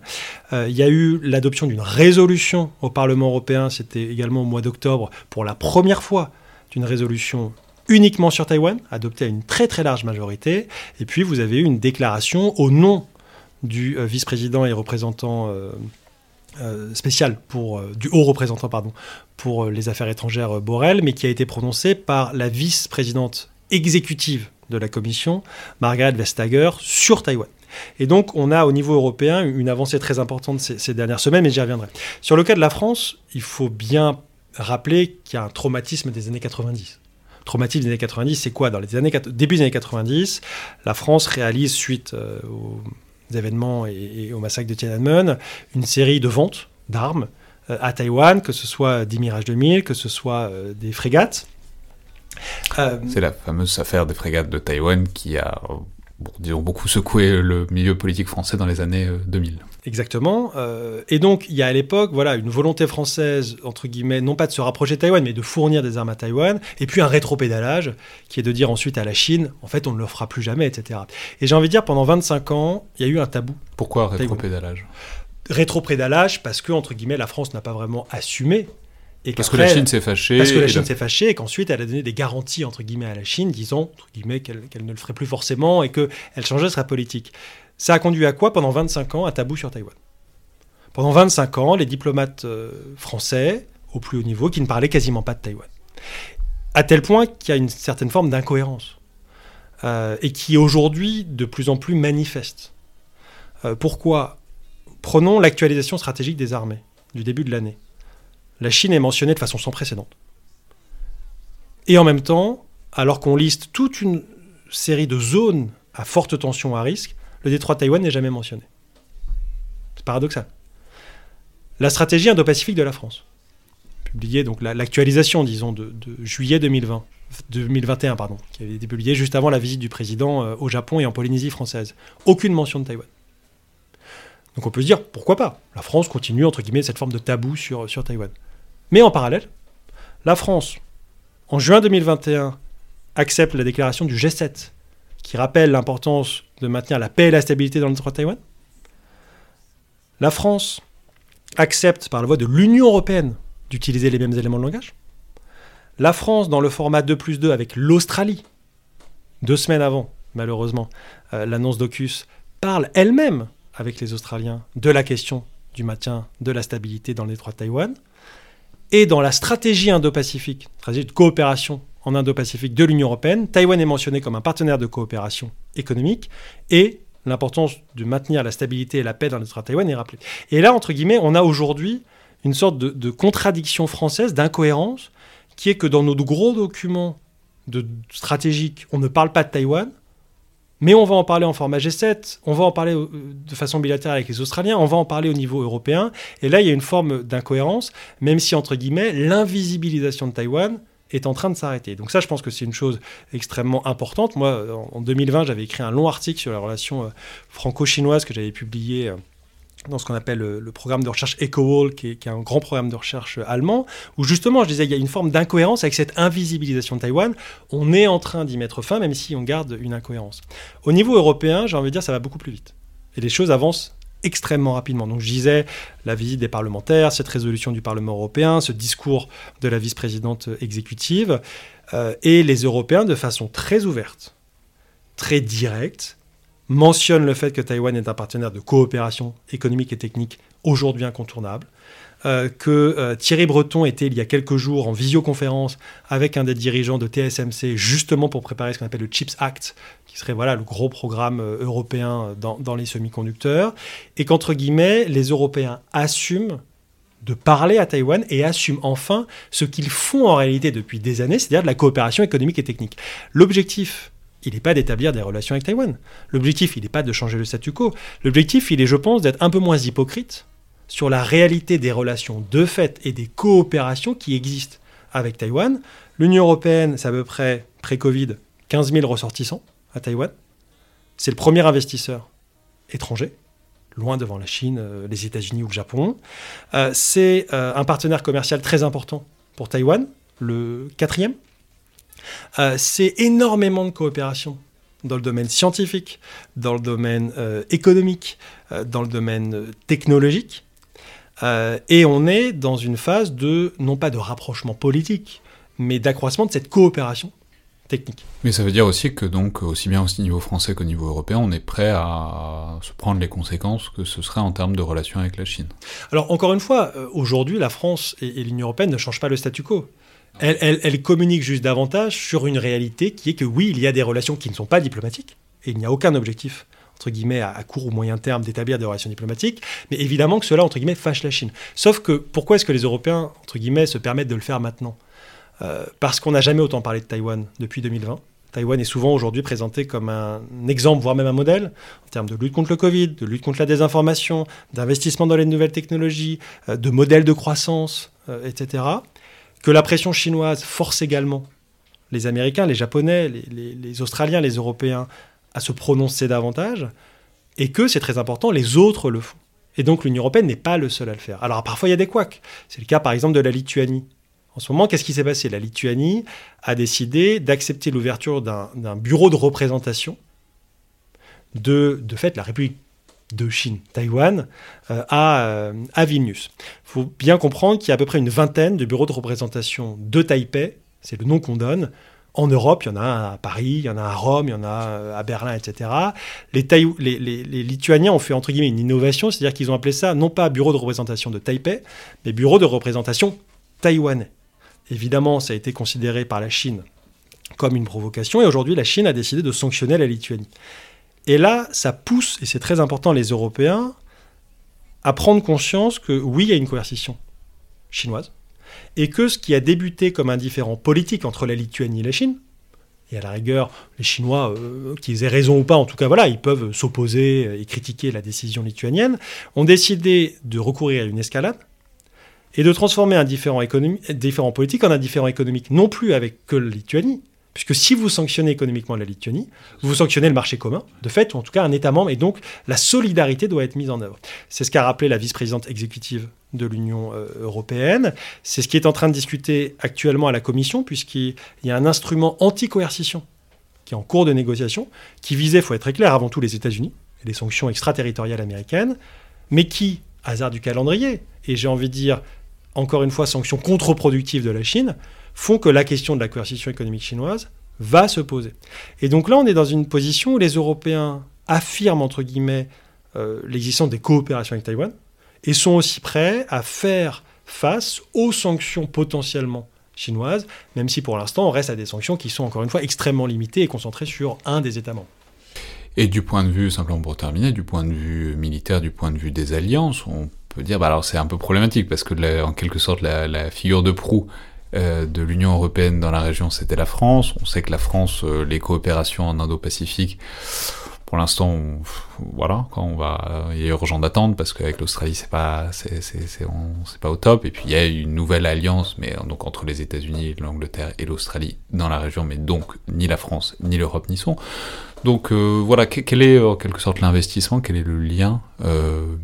S2: il y a eu l'adoption d'une résolution au Parlement européen, c'était également au mois d'octobre, pour la première fois, d'une résolution uniquement sur Taïwan, adoptée à une très très large majorité. Et puis vous avez eu une déclaration au nom du vice-président et représentant euh, spécial pour, euh, du haut représentant pardon, pour euh, les affaires étrangères Borrell, mais qui a été prononcé par la vice-présidente exécutive de la Commission, Margaret Vestager, sur Taïwan. Et donc, on a au niveau européen une avancée très importante ces, dernières semaines, mais j'y reviendrai. Sur le cas de la France, il faut bien rappeler qu'il y a un traumatisme des années 90 traumatisme des années 90, c'est quoi Dans les années, début des années 90, la France réalise, suite au événements et, au massacre de Tiananmen, une série de ventes d'armes euh, à Taïwan, que ce soit des Mirage 2000, que ce soit euh, des frégates.
S1: Euh, C'est la fameuse affaire des frégates de Taïwan qui a disons, beaucoup secoué le milieu politique français dans les années 2000.
S2: Exactement. Euh, et donc, il y a à l'époque voilà, une volonté française, entre guillemets, non pas de se rapprocher de Taïwan, mais de fournir des armes à Taïwan, et puis un rétropédalage, qui est de dire ensuite à la Chine, en fait, on ne le fera plus jamais, etc. Et j'ai envie de dire, pendant 25 ans, il y a eu un tabou.
S1: Pourquoi rétropédalage?
S2: Rétropédalage parce que, entre guillemets, la France n'a pas vraiment assumé
S1: parce que la Chine s'est fâchée.
S2: Parce que la Chine s'est fâchée et qu'ensuite elle a donné des garanties entre guillemets à la Chine, disant entre guillemets qu'elle ne le ferait plus forcément et qu'elle changeait sa politique. Ça a conduit à quoi pendant 25 ans Un tabou sur Taïwan? Pendant 25 ans, les diplomates euh, français au plus haut niveau qui ne parlaient quasiment pas de Taïwan. À tel point qu'il y a une certaine forme d'incohérence euh, et qui aujourd'hui de plus en plus manifeste. Euh, pourquoi? Prenons l'actualisation stratégique des armées du début de l'année la Chine est mentionnée de façon sans précédent. Et en même temps, alors qu'on liste toute une série de zones à forte tension à risque, le détroit de Taïwan n'est jamais mentionné. C'est paradoxal. La stratégie Indo-Pacifique de la France, publiée donc l'actualisation, disons, de, juillet 2020, 2021, pardon, qui avait été publiée juste avant la visite du président euh, au Japon et en Polynésie française. Aucune mention de Taïwan. Donc on peut se dire, pourquoi pas? La France continue, entre guillemets, cette forme de tabou sur, sur Taïwan. Mais en parallèle, la France, en juin 2021, accepte la déclaration du G7, qui rappelle l'importance de maintenir la paix et la stabilité dans le détroit de Taïwan. La France accepte par la voie de l'Union européenne d'utiliser les mêmes éléments de langage. La France, dans le format 2 plus 2 avec l'Australie, deux semaines avant, malheureusement, euh, l'annonce d'Ocus, parle elle-même avec les Australiens de la question du maintien de la stabilité dans le détroit de Taïwan. Et dans la stratégie Indo-Pacifique, stratégie de coopération en Indo-Pacifique de l'Union européenne, Taïwan est mentionné comme un partenaire de coopération économique et l'importance de maintenir la stabilité et la paix dans de Taïwan est rappelée. Et là, entre guillemets, on a aujourd'hui une sorte de, contradiction française, d'incohérence, qui est que dans nos gros documents de stratégiques, on ne parle pas de Taïwan, mais on va en parler en format G7, on va en parler de façon bilatérale avec les Australiens, on va en parler au niveau européen. Et là, il y a une forme d'incohérence, même si, entre guillemets, l'invisibilisation de Taïwan est en train de s'arrêter. Donc ça, je pense que c'est une chose extrêmement importante. Moi, en 2020, j'avais écrit un long article sur la relation euh, franco-chinoise que j'avais publié euh, dans ce qu'on appelle le, programme de recherche EcoWall, qui est, qui est, un grand programme de recherche allemand, où justement, je disais, il y a une forme d'incohérence avec cette invisibilisation de Taïwan. On est en train d'y mettre fin, même si on garde une incohérence. Au niveau européen, j'ai envie de dire, ça va beaucoup plus vite. Et les choses avancent extrêmement rapidement. Donc je disais, la visite des parlementaires, cette résolution du Parlement européen, ce discours de la vice-présidente exécutive, euh, et les Européens, de façon très ouverte, très directe, mentionne le fait que Taïwan est un partenaire de coopération économique et technique aujourd'hui incontournable, euh, que euh, Thierry Breton était il y a quelques jours en visioconférence avec un des dirigeants de TSMC justement pour préparer ce qu'on appelle le CHIPS Act, qui serait voilà le gros programme euh, européen dans, dans, les semi-conducteurs, et qu'entre guillemets les Européens assument de parler à Taïwan et assument enfin ce qu'ils font en réalité depuis des années, c'est-à-dire de la coopération économique et technique. L'objectif il n'est pas d'établir des relations avec Taïwan. L'objectif, il n'est pas de changer le statu quo. L'objectif, il est, je pense, d'être un peu moins hypocrite sur la réalité des relations de fait et des coopérations qui existent avec Taïwan. L'Union européenne, c'est à peu près, pré-Covid, 15 000 ressortissants à Taïwan. C'est le premier investisseur étranger, loin devant la Chine, euh, les États-Unis ou le Japon. Euh, c'est euh, un partenaire commercial très important pour Taïwan, le quatrième c'est énormément de coopération dans le domaine scientifique, dans le domaine économique, dans le domaine euh, et on est dans une phase de, non pas de rapprochement politique, mais d'accroissement de cette coopération technique.
S1: Mais ça veut dire aussi que donc aussi bien au niveau français qu'au niveau européen, on est prêt à se prendre les conséquences que ce serait en termes de relations avec la Chine.
S2: Alors encore une fois, aujourd'hui, la France et, et l'Union européenne ne changent pas le statu quo. Elle, communique juste davantage sur une réalité qui est que oui, il y a des relations qui ne sont pas diplomatiques, et il n'y a aucun objectif entre guillemets, à, court ou moyen terme d'établir des relations diplomatiques, mais évidemment que cela, entre guillemets, fâche la Chine. Sauf que pourquoi est-ce que les Européens, entre guillemets, se permettent de le faire maintenant? Euh, Parce qu'on n'a jamais autant parlé de Taïwan depuis 2020. Taïwan est souvent aujourd'hui présenté comme un exemple, voire même un modèle, en termes de lutte contre le Covid, de lutte contre la désinformation, d'investissement dans les nouvelles technologies, euh, de modèles de croissance, euh, etc que la pression chinoise force également les Américains, les Japonais, les, Australiens, les Européens à se prononcer davantage, et que, c'est très important, les autres le font. Et donc l'Union européenne n'est pas le seul à le faire. Alors parfois il y a des couacs. C'est le cas par exemple de la Lituanie. En ce moment, qu'est-ce qui s'est passé? La Lituanie a décidé d'accepter l'ouverture d'un bureau de représentation de, de fait, la République de Chine, Taïwan, euh, à, à, Vilnius. Il faut bien comprendre qu'il y a à peu près une vingtaine de bureaux de représentation de Taipei, c'est le nom qu'on donne. En Europe, il y en a à Paris, il y en a à Rome, il y en a euh, à Berlin, etc. Les, les, les, Lituaniens ont fait entre guillemets une innovation, c'est-à-dire qu'ils ont appelé ça non pas bureau de représentation de Taipei, mais bureau de représentation taïwanais. Évidemment, ça a été considéré par la Chine comme une provocation, et aujourd'hui, la Chine a décidé de sanctionner la Lituanie. Et là, ça pousse, et c'est très important, les Européens à prendre conscience que oui, il y a une coercition chinoise, et que ce qui a débuté comme un différent politique entre la Lituanie et la Chine, et à la rigueur, les Chinois, euh, qu'ils aient raison ou pas, en tout cas, voilà, ils peuvent s'opposer et critiquer la décision lituanienne, ont décidé de recourir à une escalade et de transformer un différent, différent politique en un différent économique, non plus avec que la Lituanie, Puisque si vous sanctionnez économiquement la Lituanie, vous sanctionnez le marché commun, de fait, ou en tout cas un État membre, et donc la solidarité doit être mise en œuvre. C'est ce qu'a rappelé la vice-présidente exécutive de l'Union euh, européenne. C'est ce qui est en train de discuter actuellement à la Commission, puisqu'il y a un instrument anti-coercition qui est en cours de négociation, qui visait, il faut être clair, avant tout les États-Unis les sanctions extraterritoriales américaines, mais qui, hasard du calendrier, et j'ai envie de dire, encore une fois, sanctions contre-productives de la Chine, font que la question de la coercition économique chinoise va se poser. Et donc là, on est dans une position où les Européens affirment, entre guillemets, euh, l'existence des coopérations avec Taïwan et sont aussi prêts à faire face aux sanctions potentiellement chinoises, même si pour l'instant on reste à des sanctions qui sont encore une fois extrêmement limitées et concentrées sur un des États membres.
S1: Et du point de vue, simplement pour terminer, du point de vue militaire, du point de vue des alliances, on peut dire, bah alors c'est un peu problématique parce que en quelque sorte la, figure de proue de l'Union européenne dans la région, c'était la France. On sait que la France, euh, les coopérations en Indo-Pacifique, pour l'instant, voilà, on va, il est urgent d'attendre parce qu'avec l'Australie, c'est pas, c'est, c'est, pas au top. Et puis il y a une nouvelle alliance, mais donc entre les États-Unis, l'Angleterre et l'Australie dans la région, mais donc ni la France, ni l'Europe n'y sont. Donc euh, voilà, quel est en quelque sorte l'investissement, quel est le lien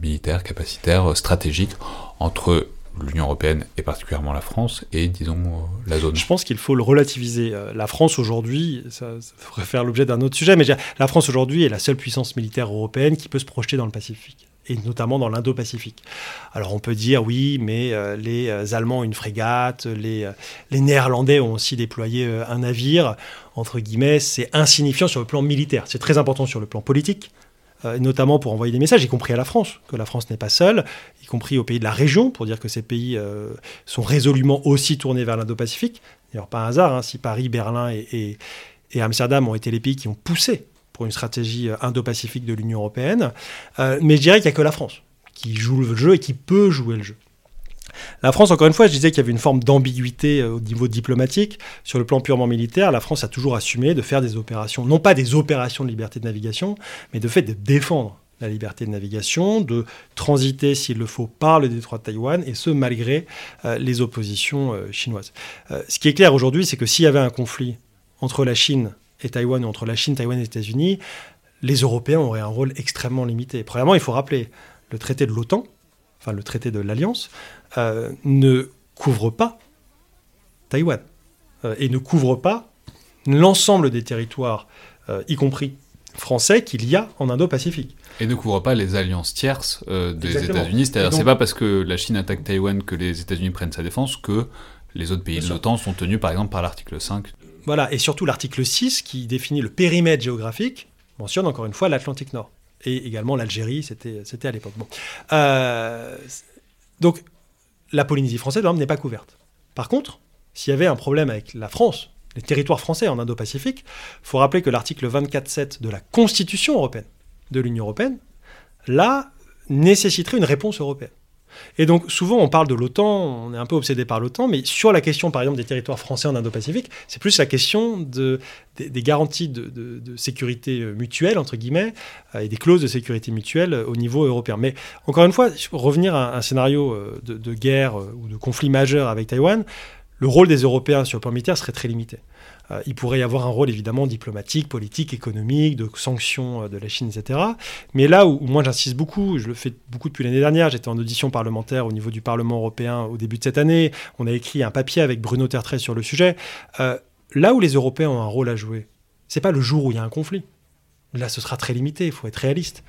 S1: militaire, capacitaire, stratégique entre l'Union européenne et particulièrement la France et disons euh, la zone.
S2: Je pense qu'il faut le relativiser. Euh, la France aujourd'hui, ça, ça faire l'objet d'un autre sujet, mais la France aujourd'hui est la seule puissance militaire européenne qui peut se projeter dans le Pacifique et notamment dans l'Indo-Pacifique. Alors on peut dire oui, mais euh, les Allemands ont une frégate, les Néerlandais ont aussi déployé un navire. Entre guillemets, c'est insignifiant sur le plan militaire. C'est très important sur le plan politique. Euh, notamment pour envoyer des messages, y compris à la France, que la France n'est pas seule, y compris aux pays de la région, pour dire que ces pays euh, sont résolument aussi tournés vers l'Indo-Pacifique. D'ailleurs, pas un hasard, hein, si Paris, Berlin et, Amsterdam ont été les pays qui ont poussé pour une stratégie euh, indo-pacifique de l'Union européenne. mais je dirais qu'il n'y a que la France qui joue le jeu et qui peut jouer le jeu. La France, encore une fois, je disais qu'il y avait une forme d'ambiguïté euh, au niveau diplomatique. Sur le plan purement militaire, la France a toujours assumé de faire des opérations, non pas des opérations de liberté de navigation, mais de fait de défendre la liberté de navigation, de transiter s'il le faut par le détroit de Taïwan, et ce malgré euh, les oppositions euh, chinoises. ce qui est clair aujourd'hui, c'est que s'il y avait un conflit entre la Chine et Taïwan, ou entre la Chine, Taïwan et les États-Unis, les Européens auraient un rôle extrêmement limité. Premièrement, il faut rappeler le traité de l'OTAN, enfin le traité de l'Alliance, euh, ne couvre pas Taïwan euh, et ne couvre pas l'ensemble des territoires y compris français, qu'il y a en Indo-Pacifique.
S1: Et ne couvre pas les alliances tierces des États-Unis. C'est-à-dire, c'est pas parce que la Chine attaque Taïwan que les États-Unis prennent sa défense que les autres pays de l'OTAN sont tenus, par exemple, par l'article 5.
S2: Voilà, et surtout l'article 6 qui définit le périmètre géographique mentionne encore une fois l'Atlantique Nord. Et également l'Algérie, c'était à l'époque. Bon. Euh, donc, la Polynésie française, n'est pas couverte. Par contre, s'il y avait un problème avec la France, les territoires français en Indo-Pacifique, il faut rappeler que l'article 24.7 de la Constitution européenne, de l'Union européenne, là, nécessiterait une réponse européenne. Et donc souvent on parle de l'OTAN, on est un peu obsédé par l'OTAN, mais sur la question par exemple des territoires français en Indo-Pacifique, c'est plus la question de, des, garanties de, sécurité mutuelle, entre guillemets, euh, et des clauses de sécurité mutuelle au niveau européen. Mais encore une fois, revenir à un scénario euh, de, guerre euh, ou de conflit majeur avec Taïwan, le rôle des Européens sur le plan militaire serait très limité. Euh, il pourrait y avoir un rôle évidemment diplomatique, politique, économique, de sanctions euh, de la Chine, etc. Mais là où, moi j'insiste beaucoup, je le fais beaucoup depuis l'année dernière, j'étais en audition parlementaire au niveau du Parlement européen au début de cette année, on a écrit un papier avec Bruno Tertrais sur le sujet. Euh, là où les Européens ont un rôle à jouer, c'est pas le jour où il y a un conflit. Là, ce sera très limité, il faut être réaliste.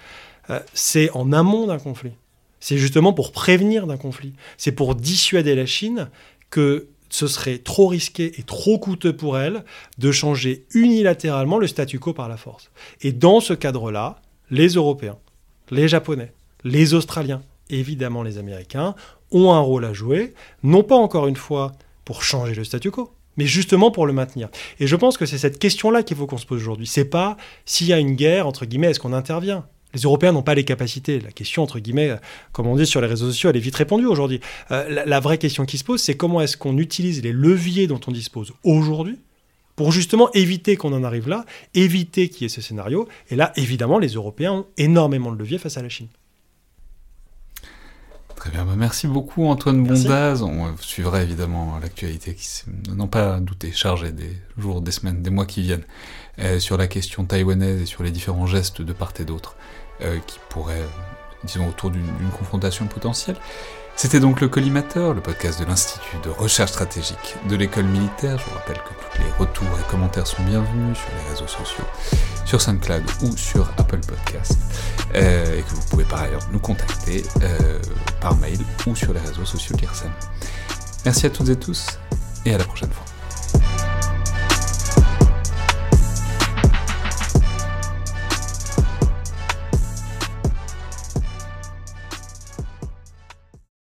S2: c'est en amont d'un conflit. C'est justement pour prévenir d'un conflit. C'est pour dissuader la Chine que ce serait trop risqué et trop coûteux pour elle de changer unilatéralement le statu quo par la force. Et dans ce cadre-là, les Européens, les Japonais, les Australiens, évidemment les Américains, ont un rôle à jouer, non pas encore une fois pour changer le statu quo, mais justement pour le maintenir. Et je pense que c'est cette question-là qu'il faut qu'on se pose aujourd'hui. C'est pas s'il y a une guerre, entre guillemets, est-ce qu'on intervient? Les Européens n'ont pas les capacités. La question, entre guillemets, comme on dit sur les réseaux sociaux, elle est vite répondue aujourd'hui. Euh, la, vraie question qui se pose, c'est comment est-ce qu'on utilise les leviers dont on dispose aujourd'hui pour justement éviter qu'on en arrive là, éviter qu'il y ait ce scénario. Et là, évidemment, les Européens ont énormément de leviers face à la Chine.
S1: Très bien, bah, merci beaucoup Antoine Bondaz. On suivra évidemment l'actualité qui, n'en pas douter, chargée des jours, des semaines, des mois qui viennent, euh, sur la question taïwanaise et sur les différents gestes de part et d'autre. Euh, qui pourrait, disons, autour d'une confrontation potentielle. C'était donc le Collimateur, le podcast de l'Institut de recherche stratégique de l'école militaire. Je vous rappelle que tous les retours et commentaires sont bienvenus sur les réseaux sociaux, sur SoundCloud ou sur Apple Podcast, euh, et que vous pouvez par ailleurs nous contacter euh, par mail ou sur les réseaux sociaux de l'IRSEM. Merci à toutes et tous, et à la prochaine fois.